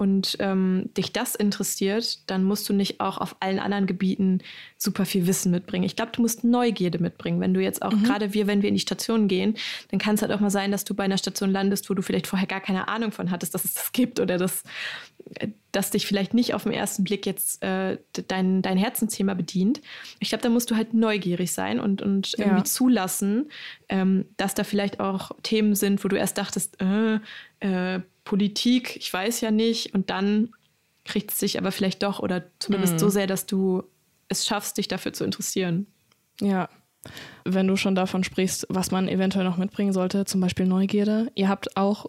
und ähm, dich das interessiert, dann musst du nicht auch auf allen anderen Gebieten super viel Wissen mitbringen. Ich glaube, du musst Neugierde mitbringen. Wenn du jetzt auch, mhm. gerade wir, wenn wir in die Station gehen, dann kann es halt auch mal sein, dass du bei einer Station landest, wo du vielleicht vorher gar keine Ahnung von hattest, dass es das gibt oder dass, dass dich vielleicht nicht auf den ersten Blick jetzt äh, dein, dein Herzensthema bedient. Ich glaube, da musst du halt neugierig sein und, und ja. irgendwie zulassen, ähm, dass da vielleicht auch Themen sind, wo du erst dachtest, äh, äh, Politik, ich weiß ja nicht, und dann kriegt es sich aber vielleicht doch oder zumindest mhm. so sehr, dass du es schaffst, dich dafür zu interessieren. Ja. Wenn du schon davon sprichst, was man eventuell noch mitbringen sollte, zum Beispiel Neugierde. Ihr habt auch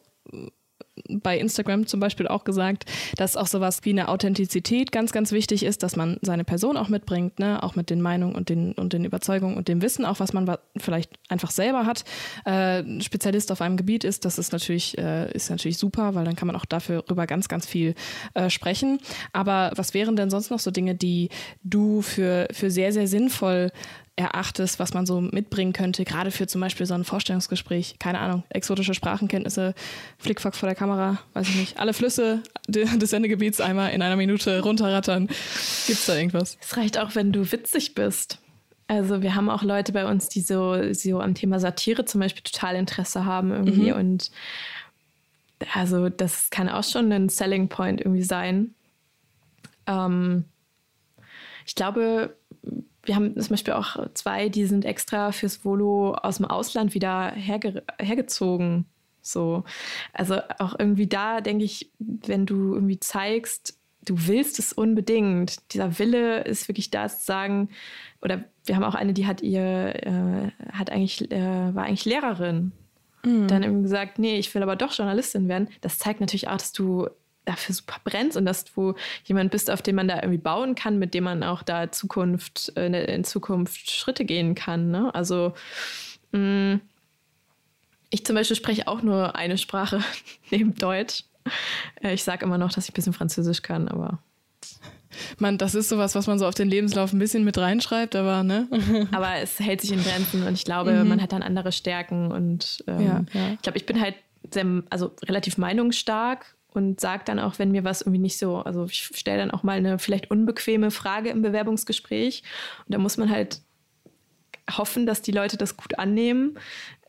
bei Instagram zum Beispiel auch gesagt, dass auch sowas wie eine Authentizität ganz, ganz wichtig ist, dass man seine Person auch mitbringt, ne? auch mit den Meinungen und den, und den Überzeugungen und dem Wissen, auch was man vielleicht einfach selber hat, äh, Spezialist auf einem Gebiet ist. Das ist natürlich, äh, ist natürlich super, weil dann kann man auch dafür rüber ganz, ganz viel äh, sprechen. Aber was wären denn sonst noch so Dinge, die du für, für sehr, sehr sinnvoll erachtest, was man so mitbringen könnte, gerade für zum Beispiel so ein Vorstellungsgespräch. Keine Ahnung, exotische Sprachenkenntnisse, Flickfuck vor der Kamera, weiß ich nicht. Alle Flüsse des Sendegebiets einmal in einer Minute runterrattern. Gibt es da irgendwas? Es reicht auch, wenn du witzig bist. Also wir haben auch Leute bei uns, die so, so am Thema Satire zum Beispiel total Interesse haben irgendwie. Mhm. Und also das kann auch schon ein Selling Point irgendwie sein. Ähm, ich glaube, wir haben zum Beispiel auch zwei, die sind extra fürs Volo aus dem Ausland wieder herge hergezogen. So. Also auch irgendwie da denke ich, wenn du irgendwie zeigst, du willst es unbedingt. Dieser Wille ist wirklich da zu sagen, oder wir haben auch eine, die hat ihr, äh, hat eigentlich, äh, war eigentlich Lehrerin. Mhm. Dann irgendwie gesagt, nee, ich will aber doch Journalistin werden. Das zeigt natürlich auch, dass du dafür super brennst und dass du jemand bist, auf den man da irgendwie bauen kann, mit dem man auch da Zukunft, äh, in Zukunft Schritte gehen kann. Ne? Also mh, mm, ich zum Beispiel spreche auch nur eine Sprache [LAUGHS] neben Deutsch. Äh, ich sage immer noch, dass ich ein bisschen Französisch kann, aber. Man, das ist sowas, was man so auf den Lebenslauf ein bisschen mit reinschreibt, aber ne. [LAUGHS] aber es hält sich in Grenzen und ich glaube, mhm. man hat dann andere Stärken und ähm, ja, ja. ich glaube, ich bin halt sehr, also relativ meinungsstark und sage dann auch, wenn mir was irgendwie nicht so, also ich stelle dann auch mal eine vielleicht unbequeme Frage im Bewerbungsgespräch und da muss man halt hoffen, dass die Leute das gut annehmen.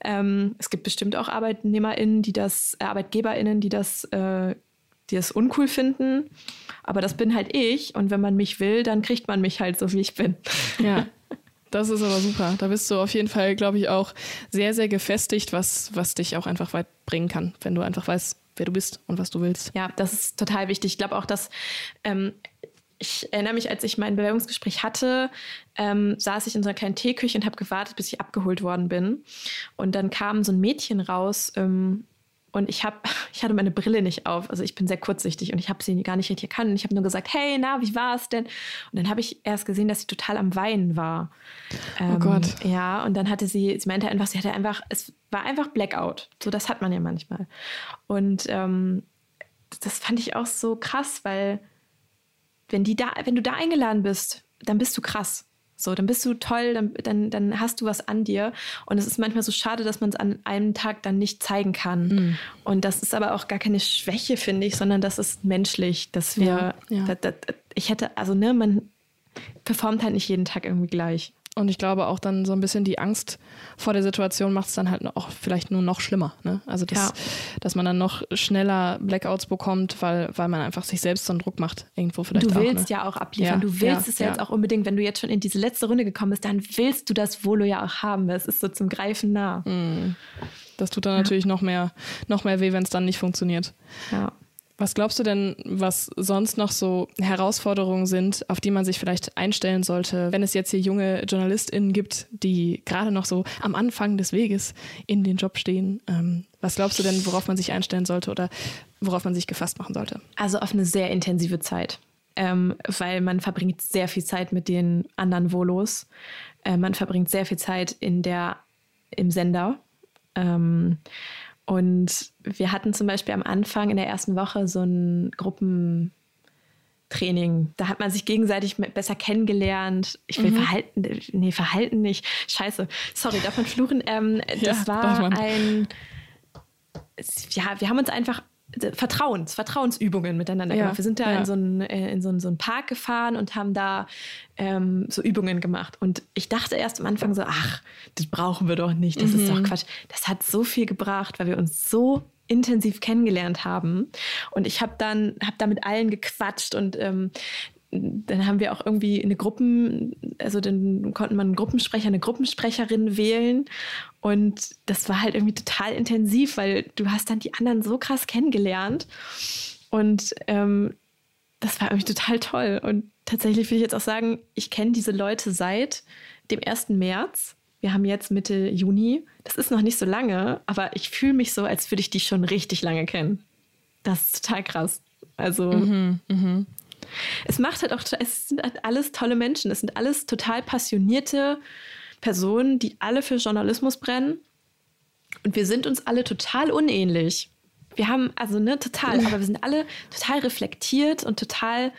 Ähm, es gibt bestimmt auch ArbeitnehmerInnen, die das, äh, ArbeitgeberInnen, die das, äh, die das uncool finden. Aber das bin halt ich und wenn man mich will, dann kriegt man mich halt so, wie ich bin. Ja. [LAUGHS] Das ist aber super. Da bist du auf jeden Fall, glaube ich, auch sehr, sehr gefestigt, was, was dich auch einfach weit bringen kann, wenn du einfach weißt, wer du bist und was du willst. Ja, das ist total wichtig. Ich glaube auch, dass ähm, ich erinnere mich, als ich mein Bewerbungsgespräch hatte, ähm, saß ich in so einer kleinen Teeküche und habe gewartet, bis ich abgeholt worden bin. Und dann kam so ein Mädchen raus ähm, und ich habe, [LAUGHS] ich hatte meine Brille nicht auf. Also ich bin sehr kurzsichtig und ich habe sie gar nicht richtig erkannt. Ich habe nur gesagt, hey, na, wie war es denn? Und dann habe ich erst gesehen, dass sie total am Weinen war. Oh ähm, Gott. Ja, und dann hatte sie, sie meinte einfach, sie hatte einfach, es war einfach Blackout. So, das hat man ja manchmal. Und ähm, das fand ich auch so krass, weil wenn die da, wenn du da eingeladen bist, dann bist du krass. So, dann bist du toll, dann, dann, dann hast du was an dir. Und es ist manchmal so schade, dass man es an einem Tag dann nicht zeigen kann. Mhm. Und das ist aber auch gar keine Schwäche, finde ich, sondern das ist menschlich, dass wir, ja, ja. Da, da, ich hätte, also ne, man performt halt nicht jeden Tag irgendwie gleich. Und ich glaube auch dann so ein bisschen die Angst vor der Situation macht es dann halt auch vielleicht nur noch schlimmer. Ne? Also dass, ja. dass man dann noch schneller Blackouts bekommt, weil, weil man einfach sich selbst so einen Druck macht, irgendwo vielleicht. Du willst auch, ne? ja auch abliefern. Ja, du willst ja, es ja jetzt auch unbedingt, wenn du jetzt schon in diese letzte Runde gekommen bist, dann willst du das Volo ja auch haben. Es ist so zum Greifen nah. Mm. Das tut dann natürlich noch mehr, noch mehr weh, wenn es dann nicht funktioniert. Ja. Was glaubst du denn, was sonst noch so Herausforderungen sind, auf die man sich vielleicht einstellen sollte, wenn es jetzt hier junge JournalistInnen gibt, die gerade noch so am Anfang des Weges in den Job stehen? Ähm, was glaubst du denn, worauf man sich einstellen sollte oder worauf man sich gefasst machen sollte? Also auf eine sehr intensive Zeit. Ähm, weil man verbringt sehr viel Zeit mit den anderen Volos. Äh, man verbringt sehr viel Zeit in der, im Sender. Ähm, und wir hatten zum Beispiel am Anfang in der ersten Woche so ein Gruppentraining. Da hat man sich gegenseitig besser kennengelernt. Ich will mhm. Verhalten, nee, Verhalten nicht. Scheiße, sorry, davon fluchen. Ähm, das ja, war ein, ja, wir haben uns einfach Vertrauens, Vertrauensübungen miteinander ja, gemacht. Wir sind da ja. in, so einen, äh, in so einen, so einen Park gefahren und haben da ähm, so Übungen gemacht. Und ich dachte erst am Anfang so, ach, das brauchen wir doch nicht, das mhm. ist doch mhm. Quatsch. Das hat so viel gebracht, weil wir uns so intensiv kennengelernt haben. Und ich habe dann, habe da mit allen gequatscht und ähm, dann haben wir auch irgendwie eine Gruppen, also dann konnte man einen Gruppensprecher, eine Gruppensprecherin wählen. Und das war halt irgendwie total intensiv, weil du hast dann die anderen so krass kennengelernt. Und ähm, das war irgendwie total toll. Und tatsächlich will ich jetzt auch sagen, ich kenne diese Leute seit dem 1. März. Wir haben jetzt Mitte Juni. Das ist noch nicht so lange, aber ich fühle mich so, als würde ich die schon richtig lange kennen. Das ist total krass. Also. Mhm, mh es macht halt auch, es sind halt alles tolle Menschen. Es sind alles total passionierte Personen, die alle für Journalismus brennen. Und wir sind uns alle total unähnlich. Wir haben, also, ne, total, aber wir sind alle total reflektiert und total,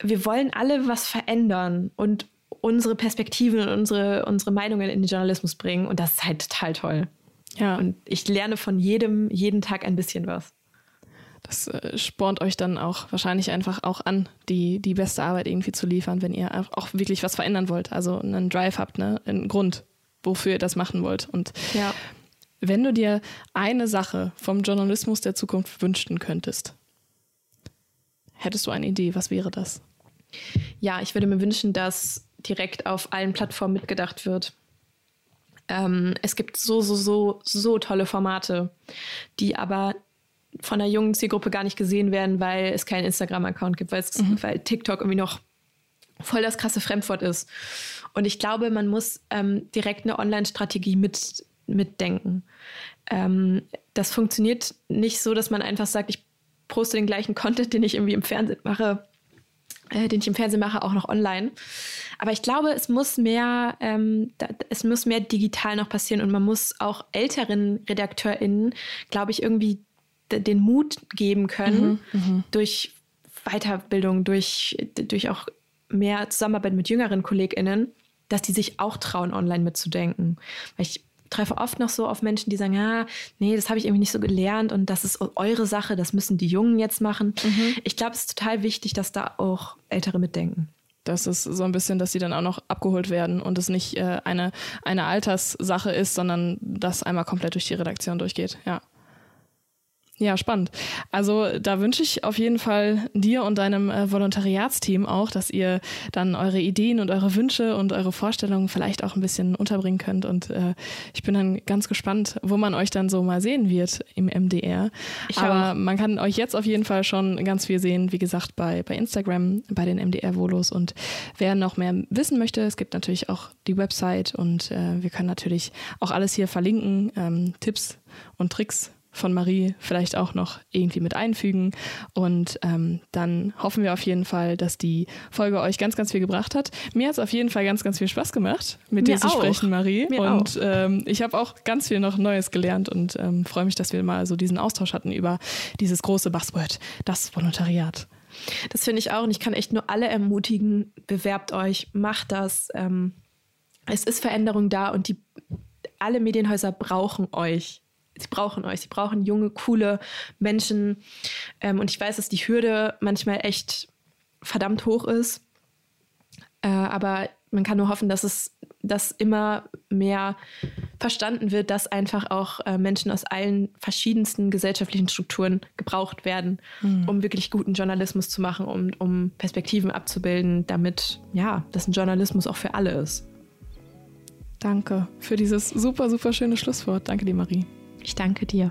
wir wollen alle was verändern und unsere Perspektiven und unsere, unsere Meinungen in den Journalismus bringen. Und das ist halt total toll. Ja. Und ich lerne von jedem, jeden Tag ein bisschen was das äh, spornt euch dann auch wahrscheinlich einfach auch an, die, die beste Arbeit irgendwie zu liefern, wenn ihr auch wirklich was verändern wollt. Also einen Drive habt, ne? einen Grund, wofür ihr das machen wollt. Und ja. wenn du dir eine Sache vom Journalismus der Zukunft wünschen könntest, hättest du eine Idee, was wäre das? Ja, ich würde mir wünschen, dass direkt auf allen Plattformen mitgedacht wird. Ähm, es gibt so, so, so, so tolle Formate, die aber von der jungen Zielgruppe gar nicht gesehen werden, weil es keinen Instagram-Account gibt, mhm. weil TikTok irgendwie noch voll das krasse Fremdwort ist. Und ich glaube, man muss ähm, direkt eine Online-Strategie mit, mitdenken. Ähm, das funktioniert nicht so, dass man einfach sagt, ich poste den gleichen Content, den ich irgendwie im Fernsehen mache, äh, den ich im Fernsehen mache, auch noch online. Aber ich glaube, es muss mehr, ähm, da, es muss mehr digital noch passieren und man muss auch älteren RedakteurInnen, glaube ich, irgendwie den Mut geben können mhm, mhm, durch Weiterbildung, durch, durch auch mehr Zusammenarbeit mit jüngeren KollegInnen, dass die sich auch trauen, online mitzudenken. Weil ich treffe oft noch so auf Menschen, die sagen, ja, nee, das habe ich irgendwie nicht so gelernt und das ist eure Sache, das müssen die Jungen jetzt machen. Mhm. Ich glaube, es ist total wichtig, dass da auch Ältere mitdenken. Das ist so ein bisschen, dass sie dann auch noch abgeholt werden und es nicht äh, eine, eine Alterssache ist, sondern das einmal komplett durch die Redaktion durchgeht. Ja. Ja, spannend. Also da wünsche ich auf jeden Fall dir und deinem äh, Volontariatsteam auch, dass ihr dann eure Ideen und eure Wünsche und eure Vorstellungen vielleicht auch ein bisschen unterbringen könnt. Und äh, ich bin dann ganz gespannt, wo man euch dann so mal sehen wird im MDR. Ich Aber auch. man kann euch jetzt auf jeden Fall schon ganz viel sehen, wie gesagt, bei, bei Instagram, bei den MDR-Volos. Und wer noch mehr wissen möchte, es gibt natürlich auch die Website und äh, wir können natürlich auch alles hier verlinken, ähm, Tipps und Tricks von Marie vielleicht auch noch irgendwie mit einfügen. Und ähm, dann hoffen wir auf jeden Fall, dass die Folge euch ganz, ganz viel gebracht hat. Mir hat es auf jeden Fall ganz, ganz viel Spaß gemacht, mit Mir dir zu auch. sprechen, Marie. Mir und ähm, ich habe auch ganz viel noch Neues gelernt und ähm, freue mich, dass wir mal so diesen Austausch hatten über dieses große Buzzword, das Volontariat. Das finde ich auch und ich kann echt nur alle ermutigen, bewerbt euch, macht das. Ähm, es ist Veränderung da und die, alle Medienhäuser brauchen euch sie brauchen euch, sie brauchen junge, coole Menschen. Ähm, und ich weiß, dass die Hürde manchmal echt verdammt hoch ist. Äh, aber man kann nur hoffen, dass es dass immer mehr verstanden wird, dass einfach auch äh, Menschen aus allen verschiedensten gesellschaftlichen Strukturen gebraucht werden, mhm. um wirklich guten Journalismus zu machen, um, um Perspektiven abzubilden, damit ja, das ein Journalismus auch für alle ist. Danke für dieses super, super schöne Schlusswort. Danke dir, Marie. Ich danke dir.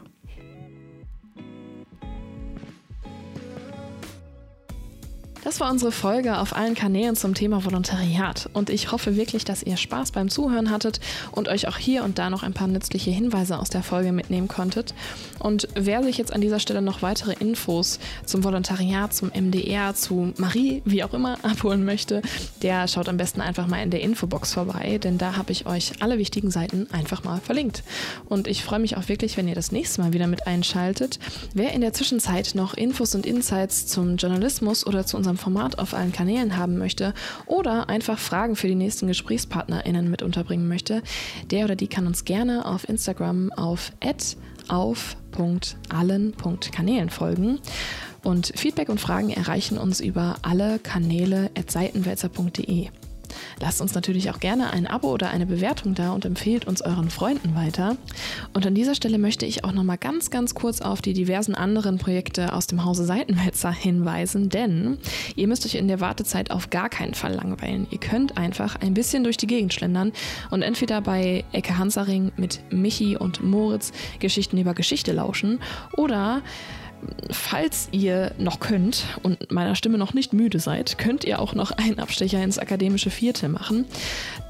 Das war unsere Folge auf allen Kanälen zum Thema Volontariat. Und ich hoffe wirklich, dass ihr Spaß beim Zuhören hattet und euch auch hier und da noch ein paar nützliche Hinweise aus der Folge mitnehmen konntet. Und wer sich jetzt an dieser Stelle noch weitere Infos zum Volontariat, zum MDR, zu Marie, wie auch immer, [LAUGHS] abholen möchte, der schaut am besten einfach mal in der Infobox vorbei, denn da habe ich euch alle wichtigen Seiten einfach mal verlinkt. Und ich freue mich auch wirklich, wenn ihr das nächste Mal wieder mit einschaltet. Wer in der Zwischenzeit noch Infos und Insights zum Journalismus oder zu unserem Format auf allen Kanälen haben möchte oder einfach Fragen für die nächsten GesprächspartnerInnen mit unterbringen möchte, der oder die kann uns gerne auf Instagram auf auf.allen.kanälen folgen. Und Feedback und Fragen erreichen uns über alle Kanäle at seitenwälzer.de. Lasst uns natürlich auch gerne ein Abo oder eine Bewertung da und empfehlt uns euren Freunden weiter. Und an dieser Stelle möchte ich auch noch mal ganz, ganz kurz auf die diversen anderen Projekte aus dem Hause Seitenwälzer hinweisen, denn ihr müsst euch in der Wartezeit auf gar keinen Fall langweilen. Ihr könnt einfach ein bisschen durch die Gegend schlendern und entweder bei Ecke Hansaring mit Michi und Moritz Geschichten über Geschichte lauschen oder falls ihr noch könnt und meiner Stimme noch nicht müde seid, könnt ihr auch noch einen Abstecher ins akademische Vierte machen.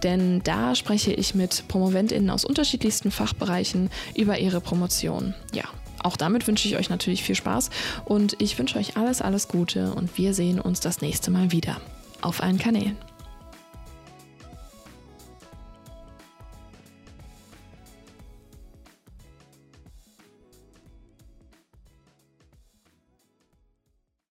Denn da spreche ich mit PromoventInnen aus unterschiedlichsten Fachbereichen über ihre Promotion. Ja, auch damit wünsche ich euch natürlich viel Spaß und ich wünsche euch alles, alles Gute und wir sehen uns das nächste Mal wieder. Auf allen Kanälen.